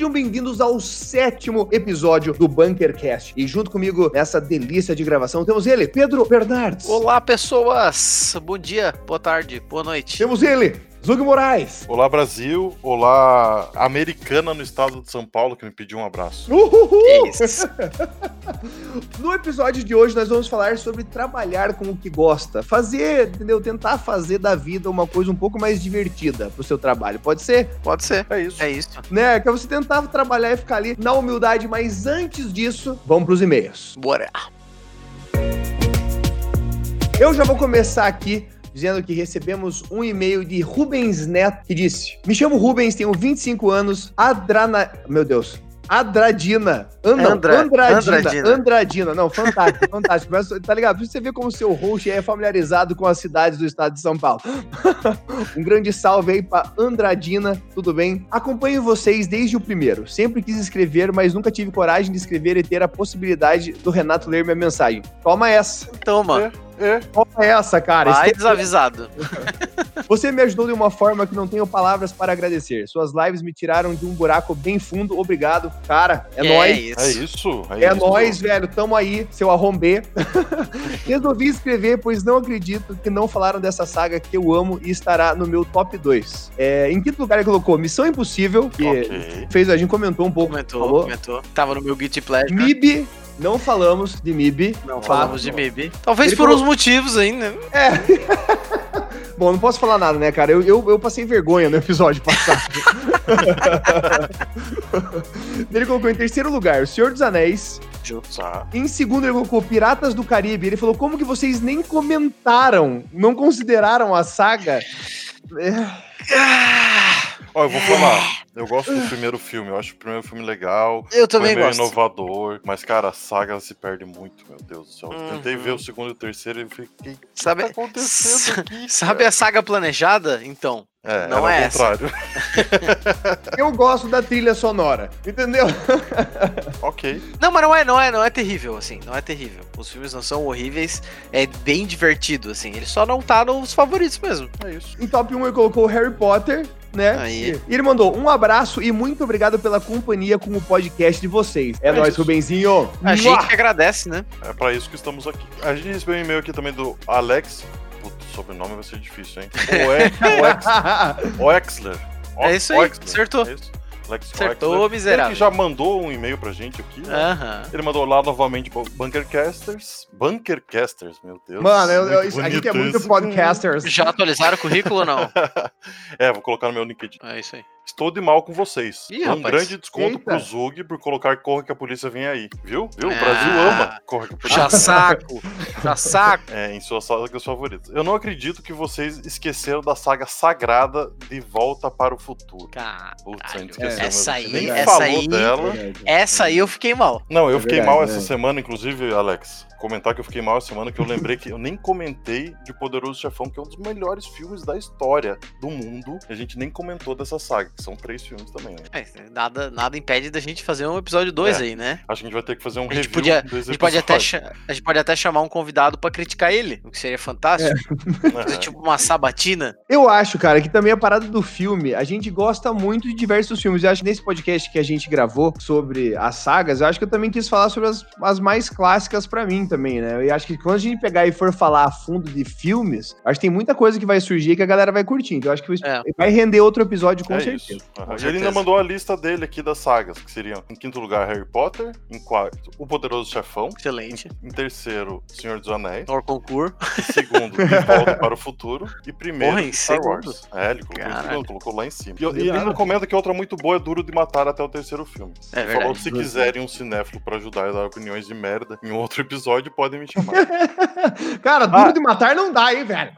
Sejam bem-vindos ao sétimo episódio do Bunkercast. E junto comigo nessa delícia de gravação temos ele, Pedro Bernardes. Olá, pessoas! Bom dia, boa tarde, boa noite. Temos ele, Zug Moraes. Olá, Brasil. Olá, americana no estado de São Paulo, que me pediu um abraço. Uhul! Isso. No episódio de hoje, nós vamos falar sobre trabalhar com o que gosta. Fazer, entendeu? Tentar fazer da vida uma coisa um pouco mais divertida pro seu trabalho. Pode ser? Pode ser. É isso. É isso. Né? Que é você tentar trabalhar e ficar ali na humildade, mas antes disso, vamos pros e-mails. Bora. Eu já vou começar aqui dizendo que recebemos um e-mail de Rubens Neto que disse: Me chamo Rubens, tenho 25 anos, Adrana. Meu Deus. Adradina. And, não, Andra- Andradina. Andradina. Andradina. Não, fantástico, fantástico. Mas, tá ligado? Pra você ver como o seu host é familiarizado com as cidades do estado de São Paulo. um grande salve aí pra Andradina, tudo bem? Acompanho vocês desde o primeiro. Sempre quis escrever, mas nunca tive coragem de escrever e ter a possibilidade do Renato ler minha mensagem. Toma essa. Toma, É, Toma essa, cara. vai desavisado. Você me ajudou de uma forma que não tenho palavras para agradecer. Suas lives me tiraram de um buraco bem fundo. Obrigado, cara. É, nóis. é isso. É isso. nóis, velho. Tamo aí, seu arrombê. Resolvi escrever, pois não acredito que não falaram dessa saga que eu amo e estará no meu top 2. É, em quinto lugar, ele colocou Missão Impossível, que Ok. fez, a gente comentou um pouco. Comentou, falou. comentou. Tava no meu Guilty Pleasure. MIB, não falamos de MIB. Não Fato. falamos de MIB. Talvez Ele por falou- uns motivos aí, né? Bom, não posso falar nada, né, cara? Eu, eu, eu passei vergonha no episódio passado. ele colocou em terceiro lugar O Senhor dos Anéis. Tá. Em segundo, ele colocou Piratas do Caribe. Ele falou: como que vocês nem comentaram, não consideraram a saga? É, Ó, eu vou falar. Eu gosto do primeiro filme. Eu acho o primeiro filme legal. Eu também meio gosto. inovador. Mas, cara, a saga se perde muito, meu Deus do céu. Eu Uhum. Tentei ver o segundo e o terceiro e fiquei. O que Sabe, tá acontecendo aqui? sabe cara? a saga planejada? Então. É, não é contrário. eu gosto da trilha sonora, entendeu? ok. Não, mas não é, não é, não é terrível, assim, não é terrível. Os filmes não são horríveis, é bem divertido, assim. Ele só não tá nos favoritos mesmo. É isso. Em top 1, ele colocou Harry Potter. Né? Aí. E ele mandou um abraço e muito obrigado pela companhia com o podcast de vocês. É, É nóis. Rubenzinho. A Mua! gente que agradece, né? É pra isso que estamos aqui. A gente recebeu um e-mail aqui também do Alex. Puta, o sobrenome vai ser difícil, hein? O Oexler. É isso aí, acertou. É isso? Alex Acertou, Oexler. miserável. Ele que já mandou um e-mail pra gente aqui. né? Ele mandou lá novamente pro Bunkercasters. Bunkercasters, meu Deus. Mano, eu- eu- isso- a gente é muito isso. podcasters. Já atualizaram o currículo ou não? É, vou colocar no meu LinkedIn. É isso aí. Estou de mal com vocês. Ih, um rapaz. grande desconto Eita. pro Zug por colocar Corra que a polícia vem aí. Viu? Viu? O Ah. Brasil ama Corra que a polícia Já saco. Já saco. É, em suas sagas favoritas. Eu não acredito que vocês esqueceram da saga sagrada De Volta para o Futuro. Putz, a gente esqueceu. Essa aí, nem essa falou aí, dela. essa aí eu fiquei mal. Não, eu É fiquei verdade, mal né? essa semana, inclusive, Alex. Comentar que eu fiquei mal essa semana, que eu lembrei que eu nem comentei de Poderoso Chefão, que é um dos melhores filmes da história do mundo. E a gente nem comentou dessa saga, que são três filmes também, né? É, nada, nada impede da gente fazer um episódio 2 É. aí, né? Acho que a gente vai ter que fazer um A gente review podia- A gente, pode até, a gente pode até chamar um convidado pra criticar ele, o que seria fantástico. Fazer Aham. tipo uma sabatina. Eu acho, cara, que também a parada do filme, a gente gosta muito de diversos filmes. Eu acho que nesse podcast que a gente gravou sobre as sagas, eu acho que eu também quis falar sobre as, as mais clássicas pra mim também, né? Eu acho que quando a gente pegar e for falar a fundo de filmes, acho que tem muita coisa que vai surgir que a galera vai curtir. Então eu acho que É. vai render outro episódio com é certeza. Com E ele ainda certeza. mandou a lista dele aqui das sagas, que seriam em quinto lugar Harry Potter, em quarto O Poderoso Chefão, Excelente. em terceiro Senhor dos Anéis, Nor concurso. em segundo De Volta para o Futuro e primeiro Porra, em Star segundo? Wars. É, ele colocou, segundo, colocou lá em cima. E, e ele ainda comenta que outra muito boa é Duro de Matar até o terceiro filme. É Ele falou verdade. que se quiserem um cinéfilo pra ajudar e dar opiniões de merda em outro episódio, podem me chamar. Cara, duro Ah. de matar não dá, hein, velho?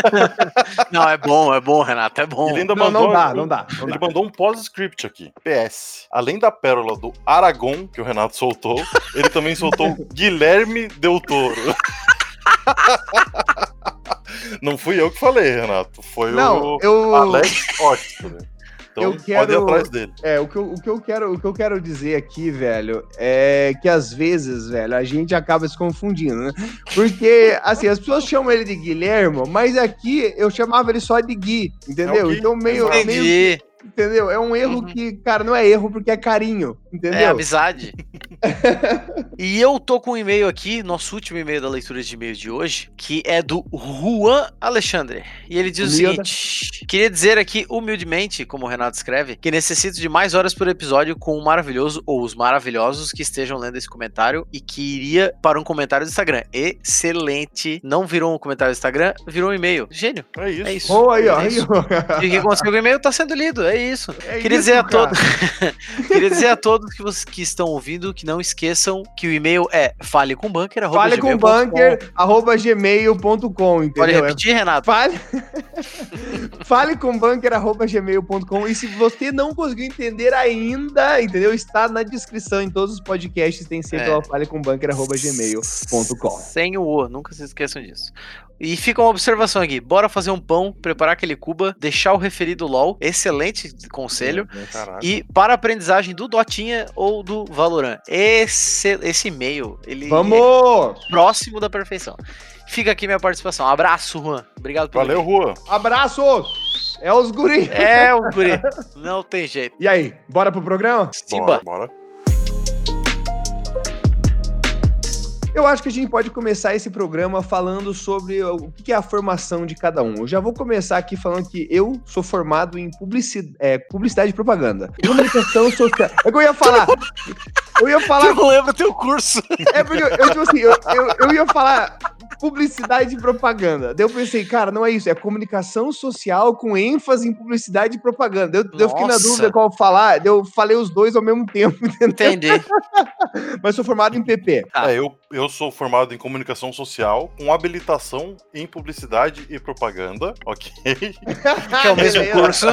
Não, é bom, é bom, Renato, é bom. Ele ainda Não, mandou, não dá, não dá. Não Ele dá. mandou um pós-script aqui. PS. Além da pérola do Aragon, que o Renato soltou, ele também soltou Guilherme Del Toro. Não fui eu que falei, Renato. Foi Não, o eu- Alex Oster. Então Eu pode ir quero- atrás dele. É, o que, eu, o, que eu quero, o que eu quero dizer aqui, velho, é que às vezes, velho, a gente acaba se confundindo, né? Porque, assim, as pessoas chamam ele de Guilhermo, mas aqui eu chamava ele só de Gui, entendeu? É Gui, então meio, exato. meio, Entendi. Entendeu? É um erro Uhum. que, cara, não é erro porque é carinho, entendeu? É amizade. e eu tô com um e-mail aqui, nosso último e-mail da leitura de e-mail de hoje, que é do Juan Alexandre. E ele diz Humilde. o seguinte: Queria dizer aqui, humildemente, como o Renato escreve, que necessito de mais horas por episódio com o maravilhoso ou os maravilhosos que estejam lendo esse comentário e que iria para um comentário do Instagram. Excelente. Não virou um comentário do Instagram, virou um e-mail. Gênio. É isso. É isso. Boa aí, ó. É Aí, isso. ó. E o que com o e-mail tá sendo lido, é isso. É Queria isso, dizer a todos, queria dizer a todos que, vocês, que estão ouvindo que não esqueçam que o e-mail é falecombunker, Fale com bunker, arroba gmail.com, Pode entendeu? É repetir, Renato? Fale, fale com bunker, arroba gmail.com. E se você não conseguiu entender ainda, entendeu? Está na descrição em todos os podcasts, tem sempre É. o fale com bunker, arroba gmail.com. Sem o O, nunca se esqueçam disso. E fica uma observação aqui: bora fazer um pão, preparar aquele cuba, deixar o referido LOL, excelente conselho. Caraca. E para a aprendizagem do Dotinha ou do Valorant. Esse, esse e-mail, ele é Vamos! próximo da perfeição. Fica aqui minha participação. Abraço, Juan. Obrigado pelo Valeu. Rua. Abraços! É os guri. É, o guri. Não tem jeito. E aí, bora pro programa? Simba. Bora, bora. Eu acho que a gente pode começar esse programa falando sobre o que é a formação de cada um. Eu já vou começar aqui falando que eu sou formado em publici- é, publicidade e propaganda. Comunicação social. É que eu ia falar. Eu ia falar. não lembra teu curso. É porque eu, eu, tipo assim, eu, eu, eu ia falar publicidade e propaganda. Daí eu pensei, cara, não é isso, é comunicação social com ênfase em publicidade e propaganda. Eu, eu fiquei na dúvida qual falar, eu falei os dois ao mesmo tempo, entendeu? Entendi. Mas sou formado em PP. Tá. É, eu, eu sou formado em comunicação social, com habilitação em publicidade e propaganda, ok? Que é o mesmo curso.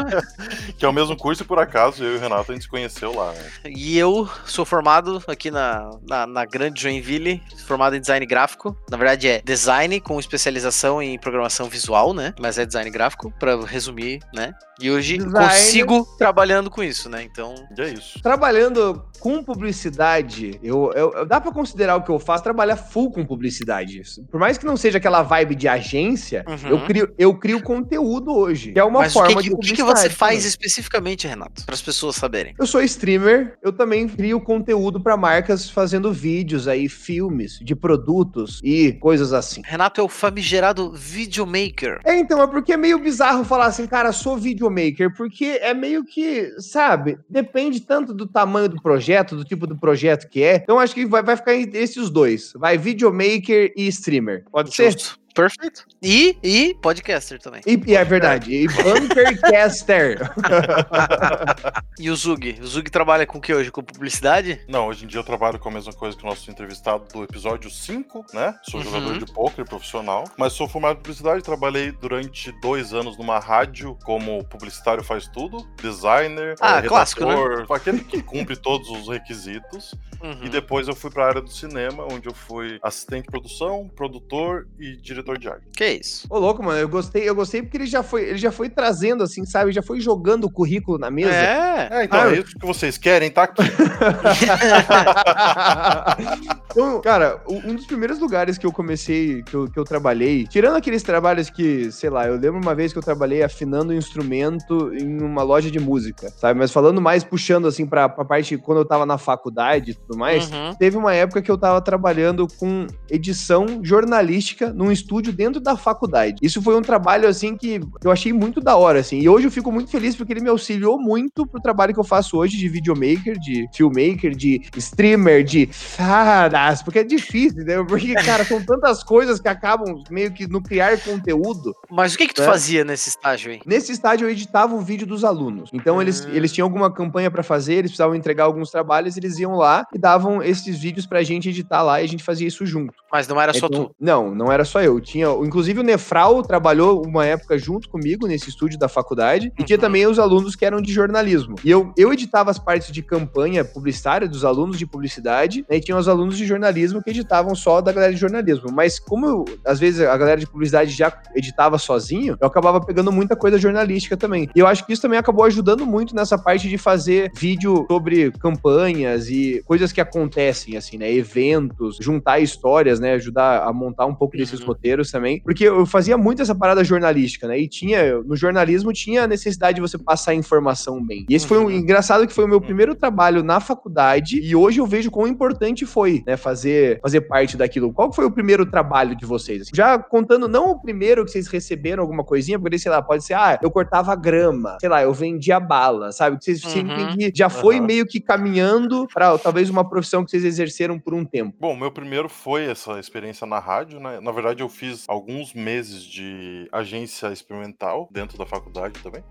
que é o mesmo curso e por acaso eu e o Renato a gente se conheceu lá. Né? E eu sou formado aqui na, na, na grande Joinville, formado em design gráfico. Na verdade é design com especialização em programação visual, né? Mas é design gráfico, pra resumir, né? E hoje Design. consigo trabalhando com isso, né? Então, é isso. Trabalhando com publicidade, eu, eu- eu- dá pra considerar o que eu faço trabalhar full com publicidade. Por mais que não seja aquela vibe de agência, Uhum. eu, crio, eu crio conteúdo hoje, que é uma mas o forma que, de que- o que, que publicidade. você faz também. especificamente, Renato? Para as pessoas saberem. Eu sou streamer, eu também crio conteúdo pra marcas fazendo vídeos aí, filmes de produtos e coisas assim. Renato é o famigerado videomaker. É, então, é porque é meio bizarro falar assim, cara, sou videomaker, porque é meio que, sabe, depende tanto do tamanho do projeto, do tipo do projeto que é. Então, acho que vai, vai ficar entre esses dois. Vai videomaker e streamer. Pode ser? Perfeito. E, e podcaster também. E, e é verdade. E Bunkercaster. E o Zug? O Zug trabalha com o que hoje? Com publicidade? Não, hoje em dia eu trabalho com a mesma coisa que o nosso entrevistado do episódio 5, né? Sou Uhum. jogador de poker profissional, mas sou formado em publicidade, trabalhei durante dois anos numa rádio como publicitário faz tudo, designer, Ah, eh, clássico, né? aquele que cumpre todos os requisitos. Uhum. E depois eu fui pra área do cinema, onde eu fui assistente de produção, produtor e diretor de arte. Que isso? Ô, louco, mano, eu gostei, eu gostei porque ele já foi, ele já foi trazendo, assim, sabe? Já foi jogando o currículo na mesa. É. É, então Ah, é isso que vocês querem, tá aqui. então, cara, um dos primeiros lugares que eu comecei, que eu, que eu trabalhei, tirando aqueles trabalhos que, sei lá, eu lembro uma vez que eu trabalhei afinando um instrumento em uma loja de música, sabe? Mas falando mais, puxando assim pra, pra parte quando eu tava na faculdade e tudo mais. Uhum. Teve uma época que eu tava trabalhando com edição jornalística num estúdio dentro da faculdade. Isso foi um trabalho, assim, que eu achei muito da hora, assim. E hoje eu fico muito feliz porque ele me auxiliou muito pro trabalho que eu faço hoje de videomaker, de filmmaker, de streamer, de fadas, porque é difícil, né? Porque, cara, são tantas coisas que acabam meio que no criar conteúdo. Mas o que que tu É. fazia nesse estágio aí? Nesse estádio eu editava o vídeo dos alunos. Então eles, Hum. eles tinham alguma campanha pra fazer, eles precisavam entregar alguns trabalhos, eles iam lá e davam esses vídeos pra gente editar lá e a gente fazia isso junto. Mas não era só Então, tu. Não, não era só eu. Tinha, inclusive o Nefral trabalhou uma época junto comigo nesse estúdio da faculdade e tinha Uhum. também os alunos que eram de jornalismo. E eu, eu editava as partes de campanha publicitária dos alunos de publicidade, né, e tinha os alunos de jornalismo que editavam só da galera de jornalismo. Mas como eu- às vezes a galera de publicidade já editava sozinho, eu acabava pegando muita coisa jornalística também. E eu acho que isso também acabou ajudando muito nessa parte de fazer vídeo sobre campanhas e coisas que acontecem, assim, né? Eventos, juntar histórias, né? Ajudar a montar um pouco desses Uhum. roteiros roteiros também, porque eu fazia muito essa parada jornalística, né? E tinha, no jornalismo tinha a necessidade de você passar informação bem. E esse foi um Uhum. engraçado que foi o meu primeiro trabalho na faculdade e hoje eu vejo quão importante foi, né, fazer fazer parte daquilo. Qual foi o primeiro trabalho de vocês? assim? Já contando não o primeiro que vocês receberam alguma coisinha, porque sei lá, pode ser, ah, eu cortava grama, sei lá, eu vendia bala, sabe? Que vocês Uhum. sentem que já foi Aham. meio que caminhando para talvez uma profissão que vocês exerceram por um tempo. Bom, meu primeiro foi essa experiência na rádio, né? Na verdade, eu fiz alguns meses de agência experimental dentro da faculdade também.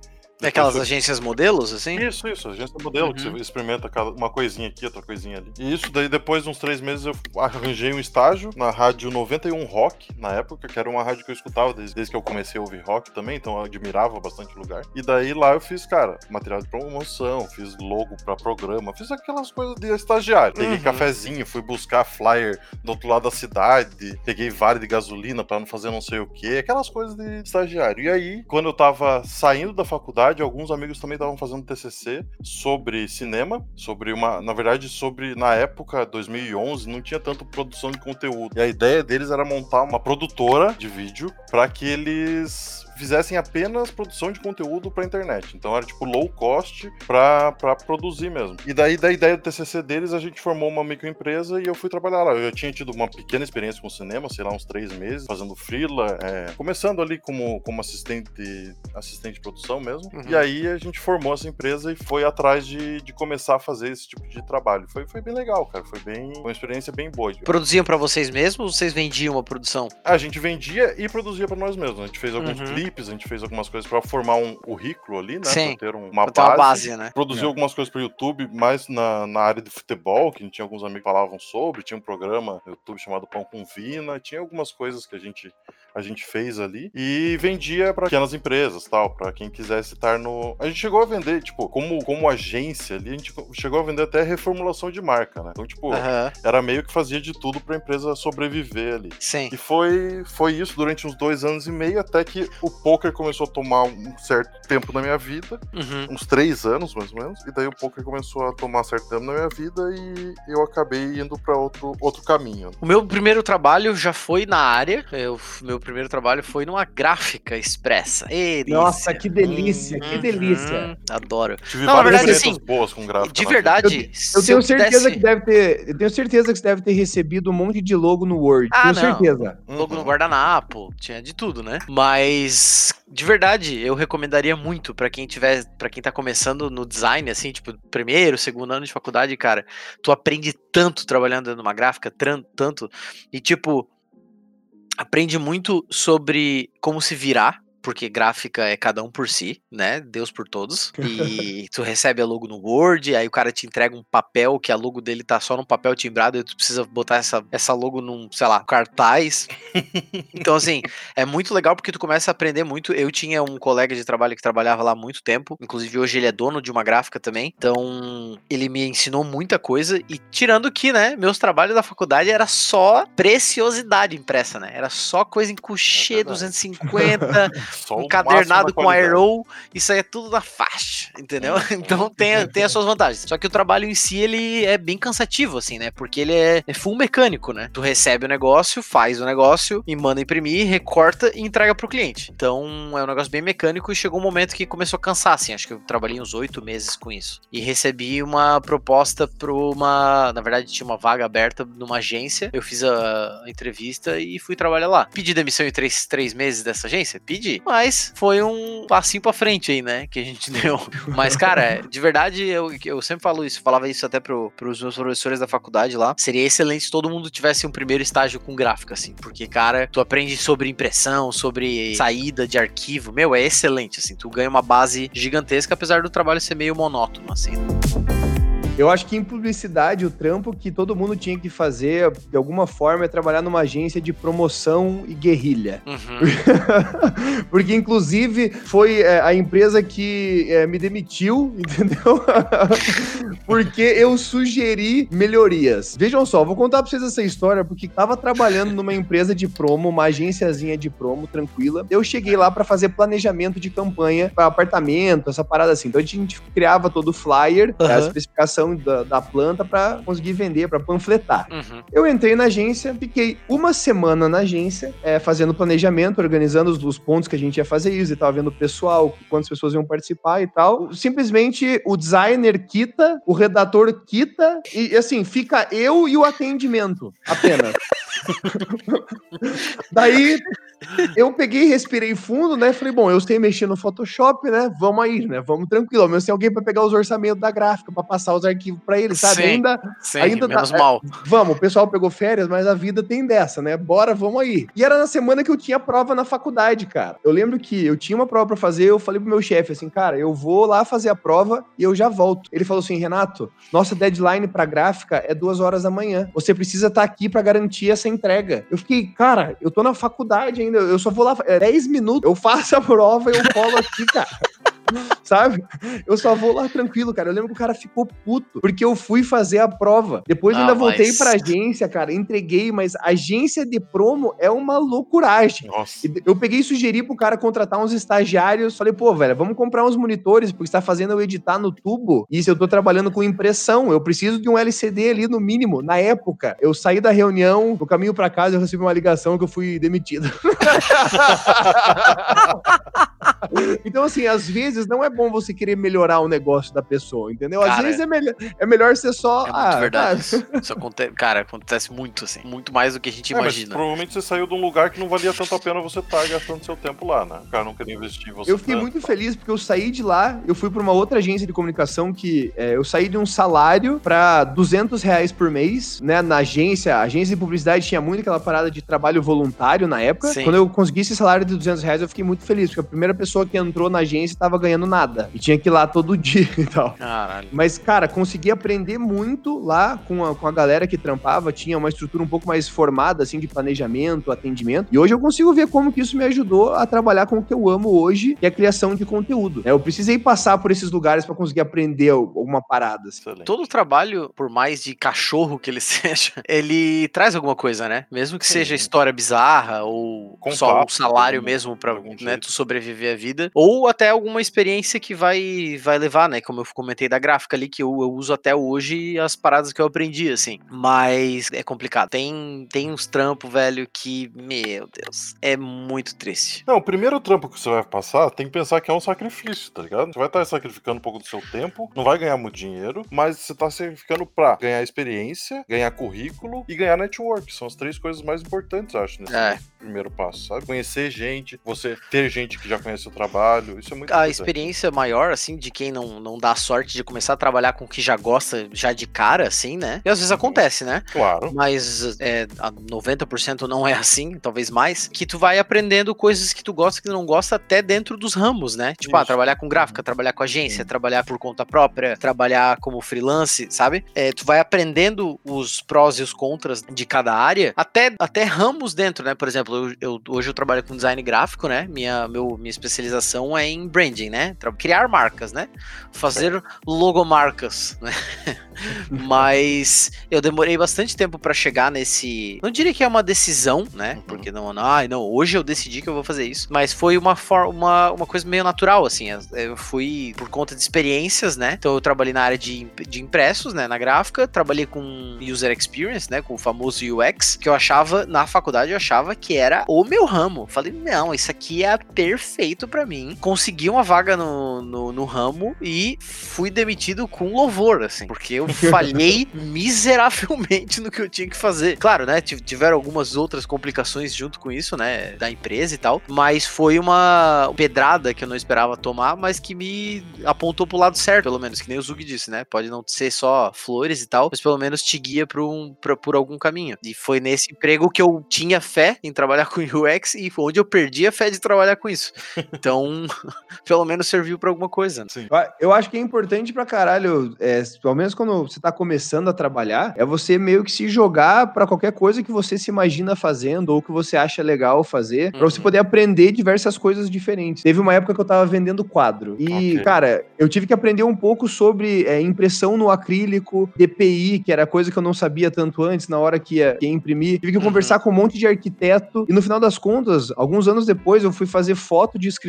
É aquelas Depois agências modelos, assim? Isso, isso, agência modelo, que Uhum. você experimenta cada- uma coisinha aqui, outra coisinha ali. E isso, daí depois de uns três meses eu arranjei um estágio na rádio 91 Rock, na época, que era uma rádio que eu escutava desde, desde que eu comecei a ouvir rock também, então eu admirava bastante o lugar. E daí lá eu fiz, cara, material de promoção, fiz logo pra programa, fiz aquelas coisas de estagiário. Peguei Uhum. cafezinho, fui buscar flyer do outro lado da cidade, peguei vale de gasolina pra não fazer não sei o que, aquelas coisas de estagiário. E aí, quando eu tava saindo da faculdade, alguns amigos também estavam fazendo TCC sobre cinema, sobre uma, na verdade, sobre na época 2011 não tinha tanto produção de conteúdo. E a ideia deles era montar uma produtora de vídeo para que eles fizessem apenas produção de conteúdo pra internet. Então era tipo low cost pra, pra produzir mesmo. E daí, da ideia do TCC deles, a gente formou uma microempresa e eu fui trabalhar lá. Eu já tinha tido uma pequena experiência com cinema, sei lá, uns três meses, fazendo freela, é, começando ali como, como assistente, assistente de produção mesmo. Uhum. E aí a gente formou essa empresa e foi atrás de, de começar a fazer esse tipo de trabalho. Foi, foi bem legal, cara. Foi bem uma experiência bem boa. Produziam pra vocês mesmos ou vocês vendiam a produção? A gente vendia e produzia pra nós mesmos. A gente fez alguns Uhum. Clipes, a gente fez algumas coisas pra formar um currículo ali, né? Sim. Pra ter um- uma Pra ter uma base, né? Produziu É. algumas coisas pro YouTube, mais na, na área de futebol, que a gente tinha alguns amigos que falavam sobre. Tinha um programa no YouTube chamado Pão com Vina. Tinha algumas coisas que a gente, a gente fez ali. E vendia pra pequenas empresas, tal, pra quem quisesse estar no. A gente chegou a vender, tipo, como, como agência ali, a gente chegou a vender até reformulação de marca, né? Então, tipo, Aham, era meio que fazia de tudo pra empresa sobreviver ali. sim. E foi, foi isso durante uns dois anos e meio, até que o poker começou a tomar um certo tempo na minha vida, Uhum. uns três anos mais ou menos, e daí o poker começou a tomar certo tempo na minha vida e eu acabei indo pra outro, outro caminho. O meu primeiro trabalho já foi na área. Eu, meu primeiro trabalho foi numa gráfica expressa. Ê, Nossa, que delícia, que Uhum, delícia. Adoro. Tive Não, na várias verdade, assim, boas com gráfico. De vida. verdade, Eu se tenho certeza pudesse- que deve ter. Eu tenho certeza que você deve ter recebido um monte de logo no Word. Ah, tenho não. certeza. Logo no Uhum. guardanapo, tinha de tudo, né? Mas de verdade, eu recomendaria muito pra quem tiver, para quem tá começando no design assim, tipo, primeiro, segundo ano de faculdade, cara, tu aprende tanto trabalhando numa gráfica, tanto e tipo aprende muito sobre como se virar, porque gráfica é cada um por si, né? Deus por todos. E tu recebe a logo no Word, aí o cara te entrega um papel que a logo dele tá só num papel timbrado, e tu precisa botar essa, essa logo num, sei lá, cartaz. Então, assim, é muito legal porque tu começa a aprender muito. Eu tinha um colega de trabalho que trabalhava lá há muito tempo, inclusive hoje ele é dono de uma gráfica também. Então, ele me ensinou muita coisa. E tirando que, né, meus trabalhos da faculdade era só preciosidade impressa, né? Era só coisa em couchê verdade. 250, Só encadernado com. Arrow, isso aí é tudo na faixa, entendeu? Então tem, tem as suas vantagens. Só que o trabalho em si, ele é bem cansativo, assim, né? Porque ele é, é full mecânico, né? Tu recebe o negócio, faz o negócio e manda imprimir, recorta e entrega pro cliente. Então é um negócio bem mecânico e chegou um momento que começou a cansar, assim. Acho que eu trabalhei uns oito meses com isso. E recebi uma proposta pra uma. Na verdade, tinha uma vaga aberta numa agência. Eu fiz a, a entrevista e fui trabalhar lá. Pedi demissão em três, três meses dessa agência? Pedi. Mas foi um passinho pra frente aí, né? Que a gente deu. Mas, cara, de verdade, eu, eu sempre falo isso, falava isso até pro, pros meus professores da faculdade lá. Seria excelente se todo mundo tivesse um primeiro estágio com gráfica, assim. Porque, cara, tu aprende sobre impressão, sobre saída de arquivo. Meu, é excelente, assim. Tu ganha uma base gigantesca, apesar do trabalho ser meio monótono, assim. Eu acho que em publicidade, o trampo que todo mundo tinha que fazer, de alguma forma, é trabalhar numa agência de promoção e guerrilha. Uhum. Porque, inclusive, foi é, a empresa que é, me demitiu, entendeu? porque eu sugeri melhorias. Vejam só, vou contar pra vocês essa história, porque tava trabalhando numa empresa de promo, uma agênciazinha de promo, tranquila. Eu cheguei lá pra fazer planejamento de campanha para apartamento, essa parada assim. Então a gente criava todo o flyer, Aham. a especificação descrição da, da planta para conseguir vender, para panfletar. Uhum. Eu entrei na agência, fiquei uma semana na agência, é, fazendo planejamento, organizando os, os, pontos que a gente ia fazer isso e tal, vendo o pessoal, quantas pessoas iam participar e tal. Simplesmente o designer quita, o redator quita, e assim, fica eu e o atendimento apenas. Daí eu peguei, respirei fundo, né? Falei, bom, eu sei mexer no Photoshop, né? Vamos aí, né? Vamos tranquilo. Ao menos tem alguém para pegar os orçamentos da gráfica, para passar os arquivos para ele, sabe? Sim, ainda, sim, ainda menos tá, mal. É, vamos, o pessoal pegou férias, mas a vida tem dessa, né? Bora, vamos aí. E era na semana que eu tinha prova na faculdade, cara. Eu lembro que eu tinha uma prova para fazer, eu falei pro meu chefe assim, cara, eu vou lá fazer a prova e eu já volto. Ele falou assim, Renato, nossa deadline para gráfica é duas horas da manhã. Você precisa estar tá aqui para garantir essa entrega. Eu fiquei, cara, eu tô na faculdade ainda, eu só vou lá é 10 minutos, eu faço a prova e eu colo aqui, cara. Sabe? Eu só vou lá tranquilo, cara. Eu lembro que o cara ficou puto, porque eu fui fazer a prova. Depois Ah, ainda voltei mas- pra agência, cara, entreguei, mas agência de promo é uma loucuragem. Nossa. Eu peguei e sugeri pro cara contratar uns estagiários. Falei, pô, velho, vamos comprar uns monitores, porque você tá fazendo eu editar no tubo. E se eu tô trabalhando com impressão, eu preciso de um LCD ali no mínimo. Na época, eu saí da reunião, no caminho pra casa, eu recebi uma ligação que eu fui demitido. então, assim, às vezes não é bom você querer melhorar o negócio da pessoa, entendeu? Às Cara, vezes é, melhor, é melhor ser só. É muito ah, verdade. tá. Isso, Isso acontece, cara, acontece muito, assim. Muito mais do que a gente É, mas imagina. provavelmente você saiu de um lugar que não valia tanto a pena você estar gastando seu tempo lá, né? O cara não queria investir em você. Eu fiquei tanto. muito feliz porque eu saí de lá, eu fui para uma outra agência de comunicação que é, eu saí de um salário para 200 reais por mês, né? Na agência, a agência de publicidade tinha muito aquela parada de trabalho voluntário na época. Sim. Quando eu consegui esse salário de 200 reais, eu fiquei muito feliz, porque a primeira pessoa que entrou na agência estava ganhando nada e tinha que ir lá todo dia e tal. Caralho. Mas, cara, consegui aprender muito lá com a, com a galera que trampava. Tinha uma estrutura um pouco mais formada, assim, de planejamento, atendimento. E hoje eu consigo ver como que isso me ajudou a trabalhar com o que eu amo hoje, que é a criação de conteúdo. É, Eu precisei passar por esses lugares para conseguir aprender alguma parada. assim. Todo trabalho, por mais de cachorro que ele seja, ele traz alguma coisa, né? Mesmo que Sim. seja história bizarra ou Contato, só um salário de mesmo pra né, tu sobreviver a vida, ou até alguma experiência que vai, vai levar, né? Como eu comentei da gráfica ali, que eu, eu uso até hoje as paradas que eu aprendi, assim. Mas é complicado. Tem, tem uns trampos, velho, que, meu Deus, é muito triste. Não, o primeiro trampo que você vai passar, tem que pensar que é um sacrifício, tá ligado? Você vai estar sacrificando um pouco do seu tempo, não vai ganhar muito dinheiro, mas você tá sacrificando pra ganhar experiência, ganhar currículo e ganhar network. São as três coisas mais importantes, acho, nesse É. primeiro passo, sabe? Conhecer gente, você ter gente que já conhece o trabalho, isso é muito a experiência maior, assim, de quem não, não dá sorte de começar a trabalhar com o que já gosta já de cara, assim, né? E às vezes acontece, né? Claro. Mas é, a 90% não é assim, talvez mais, que tu vai aprendendo coisas que tu gosta que não gosta até dentro dos ramos, né? Tipo, ah, trabalhar com gráfica, trabalhar com agência, trabalhar por conta própria, trabalhar como freelance, sabe? É, tu vai aprendendo os prós e os contras de cada área, até, até ramos dentro, né? Por exemplo, eu, eu- hoje eu trabalho com design gráfico, né? Minha, meu, minha especialização é em branding, né? Criar marcas, né? Fazer logomarcas, né? Mas eu demorei bastante tempo pra chegar nesse. Não diria que é uma decisão, né? Uhum. Porque não, não, ai, não, hoje eu decidi que eu vou fazer isso. Mas foi uma, for- uma, uma coisa meio natural, assim. Eu fui por conta de experiências, né? Então eu trabalhei na área de, de impressos, né? Na gráfica, trabalhei com user experience, né? Com o famoso UX, que eu achava, na faculdade, eu achava que era o meu ramo. Falei, não, isso aqui é perfeito pra mim. Consegui uma vaga no, no, no ramo e fui demitido com louvor, assim, porque eu falhei miseravelmente no que eu tinha que fazer. Claro, né? tiv- Tiveram algumas outras complicações junto com isso, né? Da empresa e tal, mas foi uma pedrada que eu não esperava tomar, mas que me apontou pro lado certo, pelo menos, que nem o Zug disse, né? Pode não ser só flores e tal, mas pelo menos te guia por, um, pra- por algum caminho. E foi nesse emprego que eu tinha fé em trabalhar com UX e foi onde eu perdi a fé de trabalhar com isso. Então, pelo menos serviu pra alguma coisa. né? Sim. Eu- acho que é importante pra caralho, é, pelo menos quando você tá começando a trabalhar, é você meio que se jogar pra qualquer coisa que você se imagina fazendo ou que você acha legal fazer, pra você Uhum. poder aprender diversas coisas diferentes. Teve uma época que eu tava vendendo quadro e, Ok. cara, eu tive que aprender um pouco sobre é, impressão no acrílico, DPI, que era coisa que eu não sabia tanto antes, na hora que ia, que ia imprimir. Tive que Uhum. conversar com um monte de arquiteto e no final das contas, alguns anos depois, eu fui fazer foto de escritório,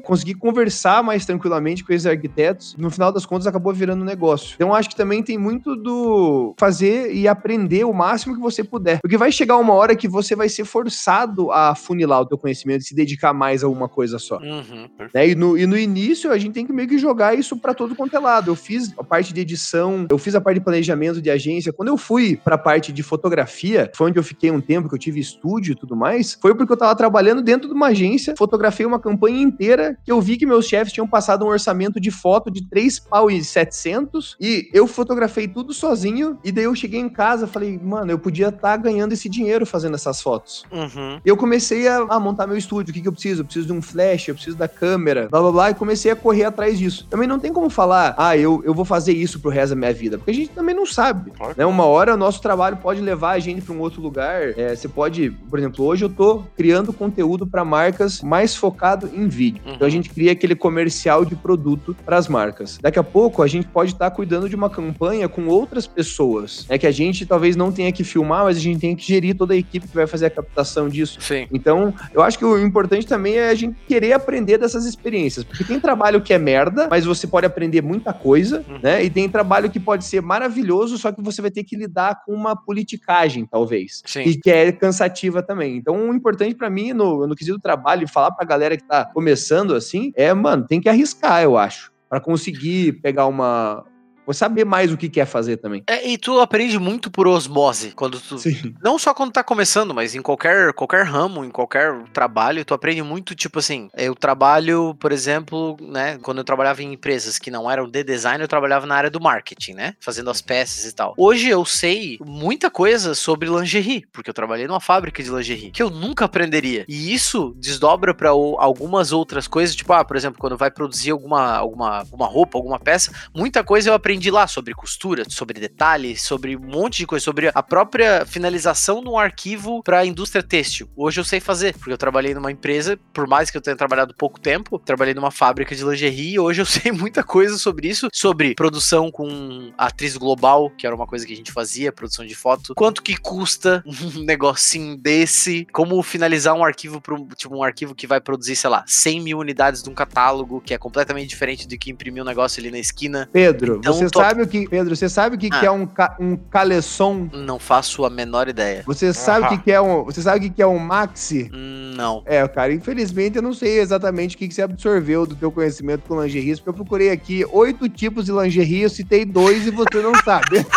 consegui conversar mais tranquilamente com esses arquitetos. No final das contas, acabou virando um negócio. Então, acho que também tem muito do fazer e aprender o máximo que você puder. Porque vai chegar uma hora que você vai ser forçado a funilar o teu conhecimento e se dedicar mais a uma coisa só. Uhum. Né? E, no, e no início, a gente tem que meio que jogar isso para todo quanto é lado. Eu fiz a parte de edição, eu fiz a parte de planejamento de agência. Quando eu fui pra parte de fotografia, foi onde eu fiquei um tempo, que eu tive estúdio e tudo mais, foi porque eu tava trabalhando dentro de uma agência, fotografei uma campanha inteira, que eu vi que meus chefes tinham passado um orçamento de foto de 3 pau e 700, e eu fotografei tudo sozinho, e daí eu cheguei em casa, falei, mano, eu podia estar tá ganhando esse dinheiro fazendo essas fotos. Uhum. Eu comecei a, a montar meu estúdio, o que, que eu preciso? Eu preciso de um flash, eu preciso da câmera, blá blá blá, e comecei a correr atrás disso. Também não tem como falar, ah, eu, eu vou fazer isso pro resto da minha vida, porque a gente também não sabe. Claro. Né? Uma hora o nosso trabalho pode levar a gente para um outro lugar. É, você pode, por exemplo, hoje eu tô criando conteúdo para marcas mais focado em vídeo. Uhum. Então a gente cria aquele comercial de produto para as marcas. Daqui a pouco a gente pode estar cuidando de uma campanha com outras pessoas, né? Que a gente talvez não tenha que filmar, mas a gente tem que gerir toda a equipe que vai fazer a captação disso. Sim. Então, eu acho que o importante também é a gente querer aprender dessas experiências. Porque tem trabalho que é merda, mas você pode aprender muita coisa, Uhum. né? E tem trabalho que pode ser maravilhoso, só que você vai ter que lidar com uma politicagem, talvez. Sim. E que é cansativa também. Então, o importante pra mim, no, no quesito do trabalho, falar pra galera que tá começando assim, é, mano, tem que arriscar, eu acho. Pra conseguir pegar uma. Vou saber mais o que quer fazer também. É, e tu aprende muito por osmose quando tu. Sim. Não só quando tá começando, mas em qualquer, qualquer ramo, em qualquer trabalho, tu aprende muito, tipo assim, eu trabalho, por exemplo, né, quando eu trabalhava em empresas que não eram de design, eu trabalhava na área do marketing, né, fazendo as peças e tal. Hoje eu sei muita coisa sobre lingerie, porque eu trabalhei numa fábrica de lingerie, que eu nunca aprenderia. E isso desdobra pra o- algumas outras coisas, tipo, ah, por exemplo, quando vai produzir alguma, alguma, alguma roupa, alguma peça, muita coisa eu aprendi lá sobre costura, sobre detalhes, sobre um monte de coisa, sobre a própria finalização de um arquivo para a indústria têxtil. Hoje eu sei fazer, porque eu trabalhei numa empresa, por mais que eu tenha trabalhado pouco tempo, trabalhei numa fábrica de lingerie e hoje eu sei muita coisa sobre isso, sobre produção com atriz global, que era uma coisa que a gente fazia, produção de foto, quanto que custa um negocinho desse, como finalizar um arquivo para tipo um arquivo que vai produzir, sei lá, 100 mil unidades de um catálogo, que é completamente diferente do que imprimir um negócio ali na esquina. Pedro, Então, você tô- sabe o que. Pedro, você sabe o que, que Ah. é um, ca, um caleçon? Não faço a menor ideia. Você sabe o que, que é um. Você sabe o que, que é um maxi? Não. É, cara, infelizmente eu não sei exatamente o que, que você absorveu do teu conhecimento com lingerie, porque eu procurei aqui oito tipos de lingerie, eu citei dois e você não sabe.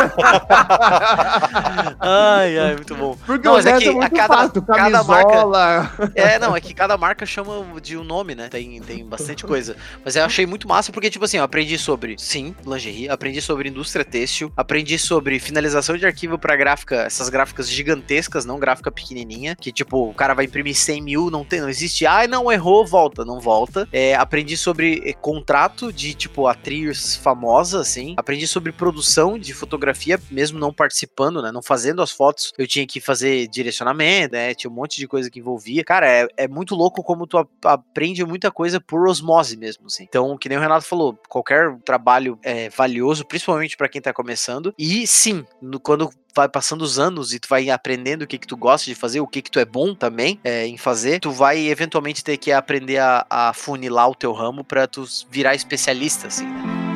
Ai, ai, muito bom. Porque Não, o é resto que é muito a cada- fácil, cada camisola... É, não, é que cada marca chama de um nome, né? Tem, tem bastante coisa. Mas eu achei muito massa porque, tipo assim, eu aprendi sobre, sim, lingerie, aprendi sobre indústria têxtil, aprendi sobre finalização de arquivo pra gráfica, essas gráficas gigantescas, não gráfica pequenininha, que, tipo, o cara vai imprimir 100 mil, não tem, não existe, ai, não, errou, volta, não volta. É, aprendi sobre eh, contrato de, tipo, atriz famosa, assim. Aprendi sobre produção de fotografia, mesmo não participando, né? Não fazendo as fotos, eu tinha que fazer direcionamento, né? Tinha um monte de coisa que envolvia. Cara, é, é muito louco como tu aprende muita coisa por osmose mesmo, assim. Então, que nem o Renato falou, qualquer trabalho é valioso, principalmente pra quem tá começando. E sim, no- quando vai passando os anos e tu vai aprendendo o que que tu gosta de fazer, o que que tu é bom também é, em fazer, tu vai eventualmente ter que aprender a, a funilar o teu ramo pra tu virar especialista, assim, né?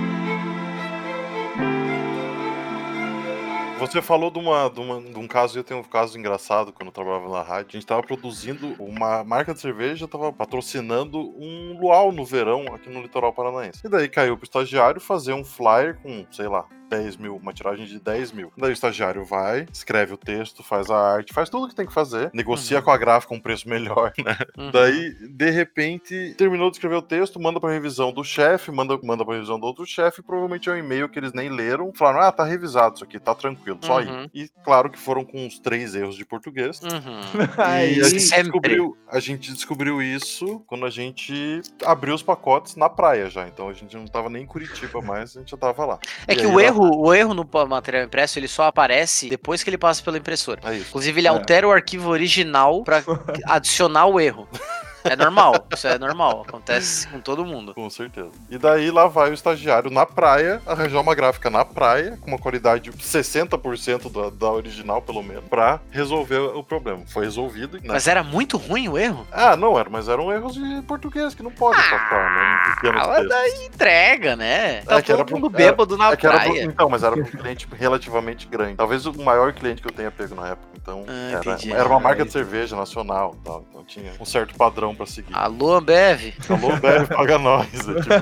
Você falou de, uma, de, uma- de um caso, eu tenho um caso engraçado quando eu trabalhava na rádio. A gente tava produzindo, uma marca de cerveja tava patrocinando um luau no verão aqui no litoral paranaense. E daí caiu pro estagiário fazer um flyer com, sei lá, 10 mil, uma tiragem de 10 mil. Daí o estagiário vai, escreve o texto, faz a arte, faz tudo o que tem que fazer, negocia Uhum. com a gráfica um preço melhor, né? Uhum. Daí, de repente, terminou de escrever o texto, manda pra revisão do chefe, manda, manda pra revisão do outro chefe, provavelmente é um e-mail que eles nem leram. Falaram, ah, tá revisado isso aqui, tá tranquilo, só Uhum. ir. E claro que foram com uns três erros de português. Uhum. E a gente, sempre. descobriu, a gente descobriu isso quando a gente abriu os pacotes na praia já. Então a gente não tava nem em Curitiba mais, a gente já tava lá. É E que aí o lá- erro, o erro no material impresso, ele só aparece depois que ele passa pela impressora. É. Inclusive, ele É. altera o arquivo original pra adicionar o erro. É normal, isso é normal, acontece com todo mundo. Com certeza. E daí lá vai o estagiário na praia, arranjar uma gráfica na praia, com uma qualidade 60% da, da original, pelo menos, pra resolver o problema. Foi resolvido. Né? Mas era muito ruim o erro? Ah, não era, mas eram erros de português que não pode Ah, passar, né? textos. daí entrega, né? Tá É que era todo mundo bêbado na É era pro- praia. então, mas era pra um cliente relativamente grande. Talvez o maior cliente que eu tenha pego na época. Então, Ah, era, entendi. era uma marca Ah, de cerveja nacional tal. Então tinha um certo padrão pra seguir. Alô, Ambev. Alô, Bebe, paga nós. É tipo.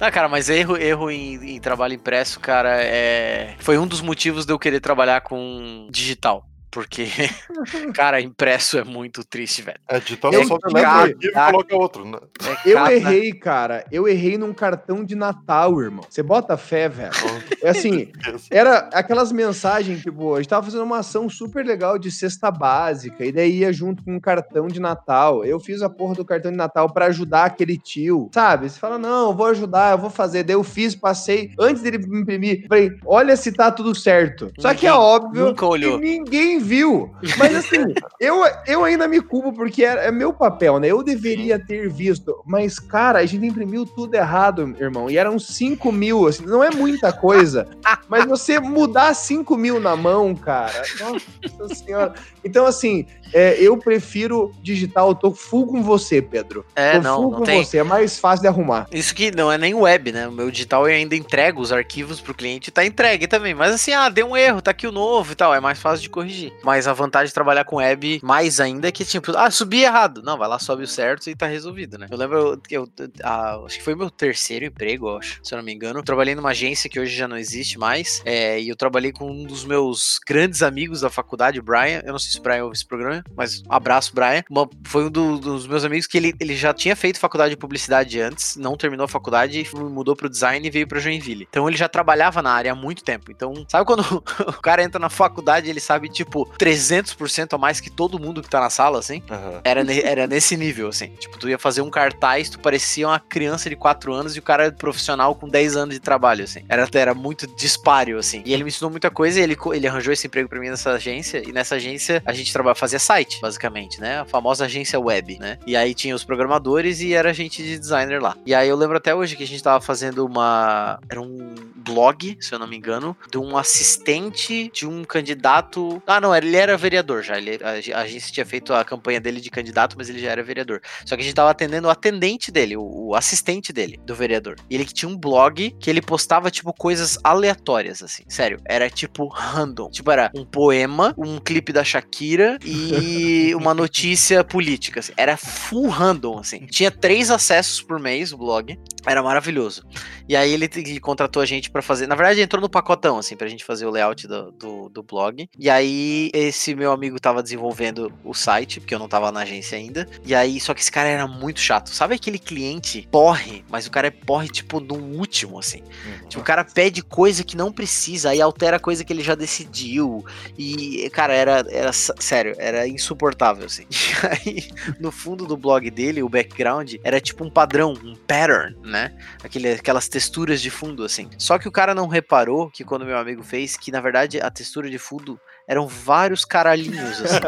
Ah, cara, mas erro, erro em, em trabalho impresso, cara, é... foi um dos motivos de eu querer trabalhar com digital. Porque, cara, impresso é muito triste, velho. É, digital Eu só arquivo e coloca outro. Né? É Eu cada- errei, cara. Eu errei num cartão de Natal, irmão. Você bota fé, velho. É assim, era aquelas mensagens, tipo, a gente tava fazendo uma ação super legal de cesta básica, e daí ia junto com um cartão de Natal. Eu fiz a porra do cartão de Natal pra ajudar aquele tio, sabe? Você fala, não, eu vou ajudar, eu vou fazer. Daí eu fiz, passei, antes dele me imprimir, falei, olha se tá tudo certo. Só que é óbvio nunca olhou. que ninguém viu. Mas assim, eu, eu ainda me culpo porque é, é meu papel, né? Eu deveria ter visto. Mas, cara, a gente imprimiu tudo errado, irmão. E eram 5 mil, assim, não é muita coisa. mas você mudar 5 mil na mão, cara. Nossa senhora. Então, assim, é, eu prefiro digital. Eu tô full com você, Pedro. É, tô não, full não com tem. você. É mais fácil de arrumar. Isso que não é nem web, né? O meu digital eu ainda entrego os arquivos pro cliente e tá entregue também. Mas assim, ah, deu um erro, tá aqui o novo e tal. É mais fácil de corrigir. Mas a vantagem de trabalhar com web, mais ainda, é que, tipo, ah, subi errado. Não, vai lá, sobe o certo e tá resolvido, né? Eu lembro que eu, ah, acho que foi meu terceiro emprego, eu acho, se eu não me engano. Eu trabalhei numa agência que hoje já não existe mais. é, e eu trabalhei com um dos meus grandes amigos da faculdade, o Brian. Eu não sei se o Brian ouve esse programa, mas um abraço, Brian. Uma- foi um do- dos meus amigos que ele, ele já tinha feito faculdade de publicidade antes, não terminou a faculdade mudou pro design e veio pra Joinville. Então ele já trabalhava na área há muito tempo. Então, sabe quando o cara entra na faculdade ele sabe, tipo, 300% a mais que todo mundo que tá na sala, assim? Aham. Era, ne- era nesse nível, assim. Tipo, tu ia fazer um cartaz, tu parecia uma criança de 4 anos e o cara era profissional com 10 anos de trabalho, assim. Era, era muito dispário, assim. E ele me ensinou muita coisa e ele, ele arranjou esse emprego pra mim nessa agência. E nessa agência a gente trabalha, fazia site, basicamente, né? A famosa agência web, né? E aí tinha os programadores e era gente de designer lá. E aí eu lembro até hoje que a gente tava fazendo uma. Era um blog, se eu não me engano, de um assistente de um candidato. Ah, não, ele era vereador já. Ele, a, agência tinha feito a campanha dele de candidato, mas ele já era vereador. Só que a gente tava atendendo o atendente dele, o, o assistente dele, do vereador. E ele que tinha um blog que ele postava, tipo, coisas aleatórias, assim. Sério, era tipo random. Tipo, era um poema, um clipe da Shakira e uma notícia política. assim. Era full random, assim. Tinha três acessos por mês o blog. Era maravilhoso. E aí ele, ele contratou a gente pra fazer. Na verdade, entrou no pacotão, assim, pra gente fazer o layout do, do, do blog. E aí, esse meu amigo tava desenvolvendo o site, porque eu não tava na agência ainda. E aí, só que esse cara era muito chato. Sabe aquele cliente porre, mas o cara é porre, tipo, no último, assim. Uhum. Tipo, o cara pede coisa que não precisa, aí altera coisa que ele já decidiu. E, cara, era, era sério, era insuportável, assim. E aí, no fundo do blog dele, o background era tipo um padrão, um pattern, né? Aquele, aquelas texturas de fundo, assim. Só que o cara não reparou que quando meu amigo fez, que na verdade a textura de fundo eram vários caralhinhos, assim,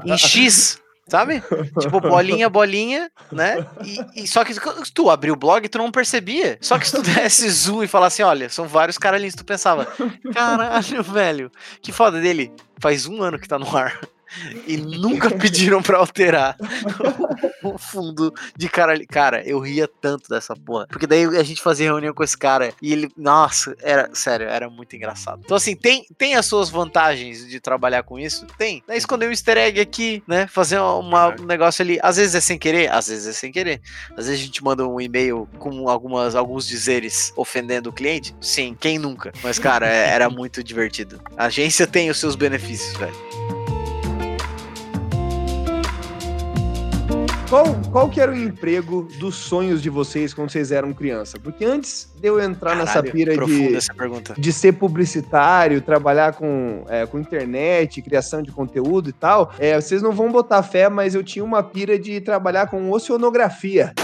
em X. Sabe? Tipo, bolinha, bolinha, né? E, e só que tu abriu o blog, tu não percebia. Só que se tu desse zoom e falasse, olha, são vários caralhinhos, tu pensava, caralho, velho, que foda dele. Faz um ano que tá no ar. E nunca pediram pra alterar o fundo de caralho. Cara, eu ria tanto dessa porra. Porque daí a gente fazia reunião com esse cara e ele, nossa, era, sério, era muito engraçado. Então, assim, tem, tem as suas vantagens de trabalhar com isso? Tem. Daí esconder um easter egg aqui, né? Fazer uma- um negócio ali. Às vezes é sem querer, às vezes é sem querer. Às vezes a gente manda um e-mail com algumas, alguns dizeres ofendendo o cliente. Sim, quem nunca? Mas, cara, é- era muito divertido. A agência tem os seus benefícios, velho. Qual, qual que era o emprego dos sonhos de vocês quando vocês eram criança? Porque antes de eu entrar nessa Caralho, pira profunda de, de ser publicitário, trabalhar com, é, com internet, criação de conteúdo e tal, é, vocês não vão botar fé, mas eu tinha uma pira de trabalhar com oceanografia.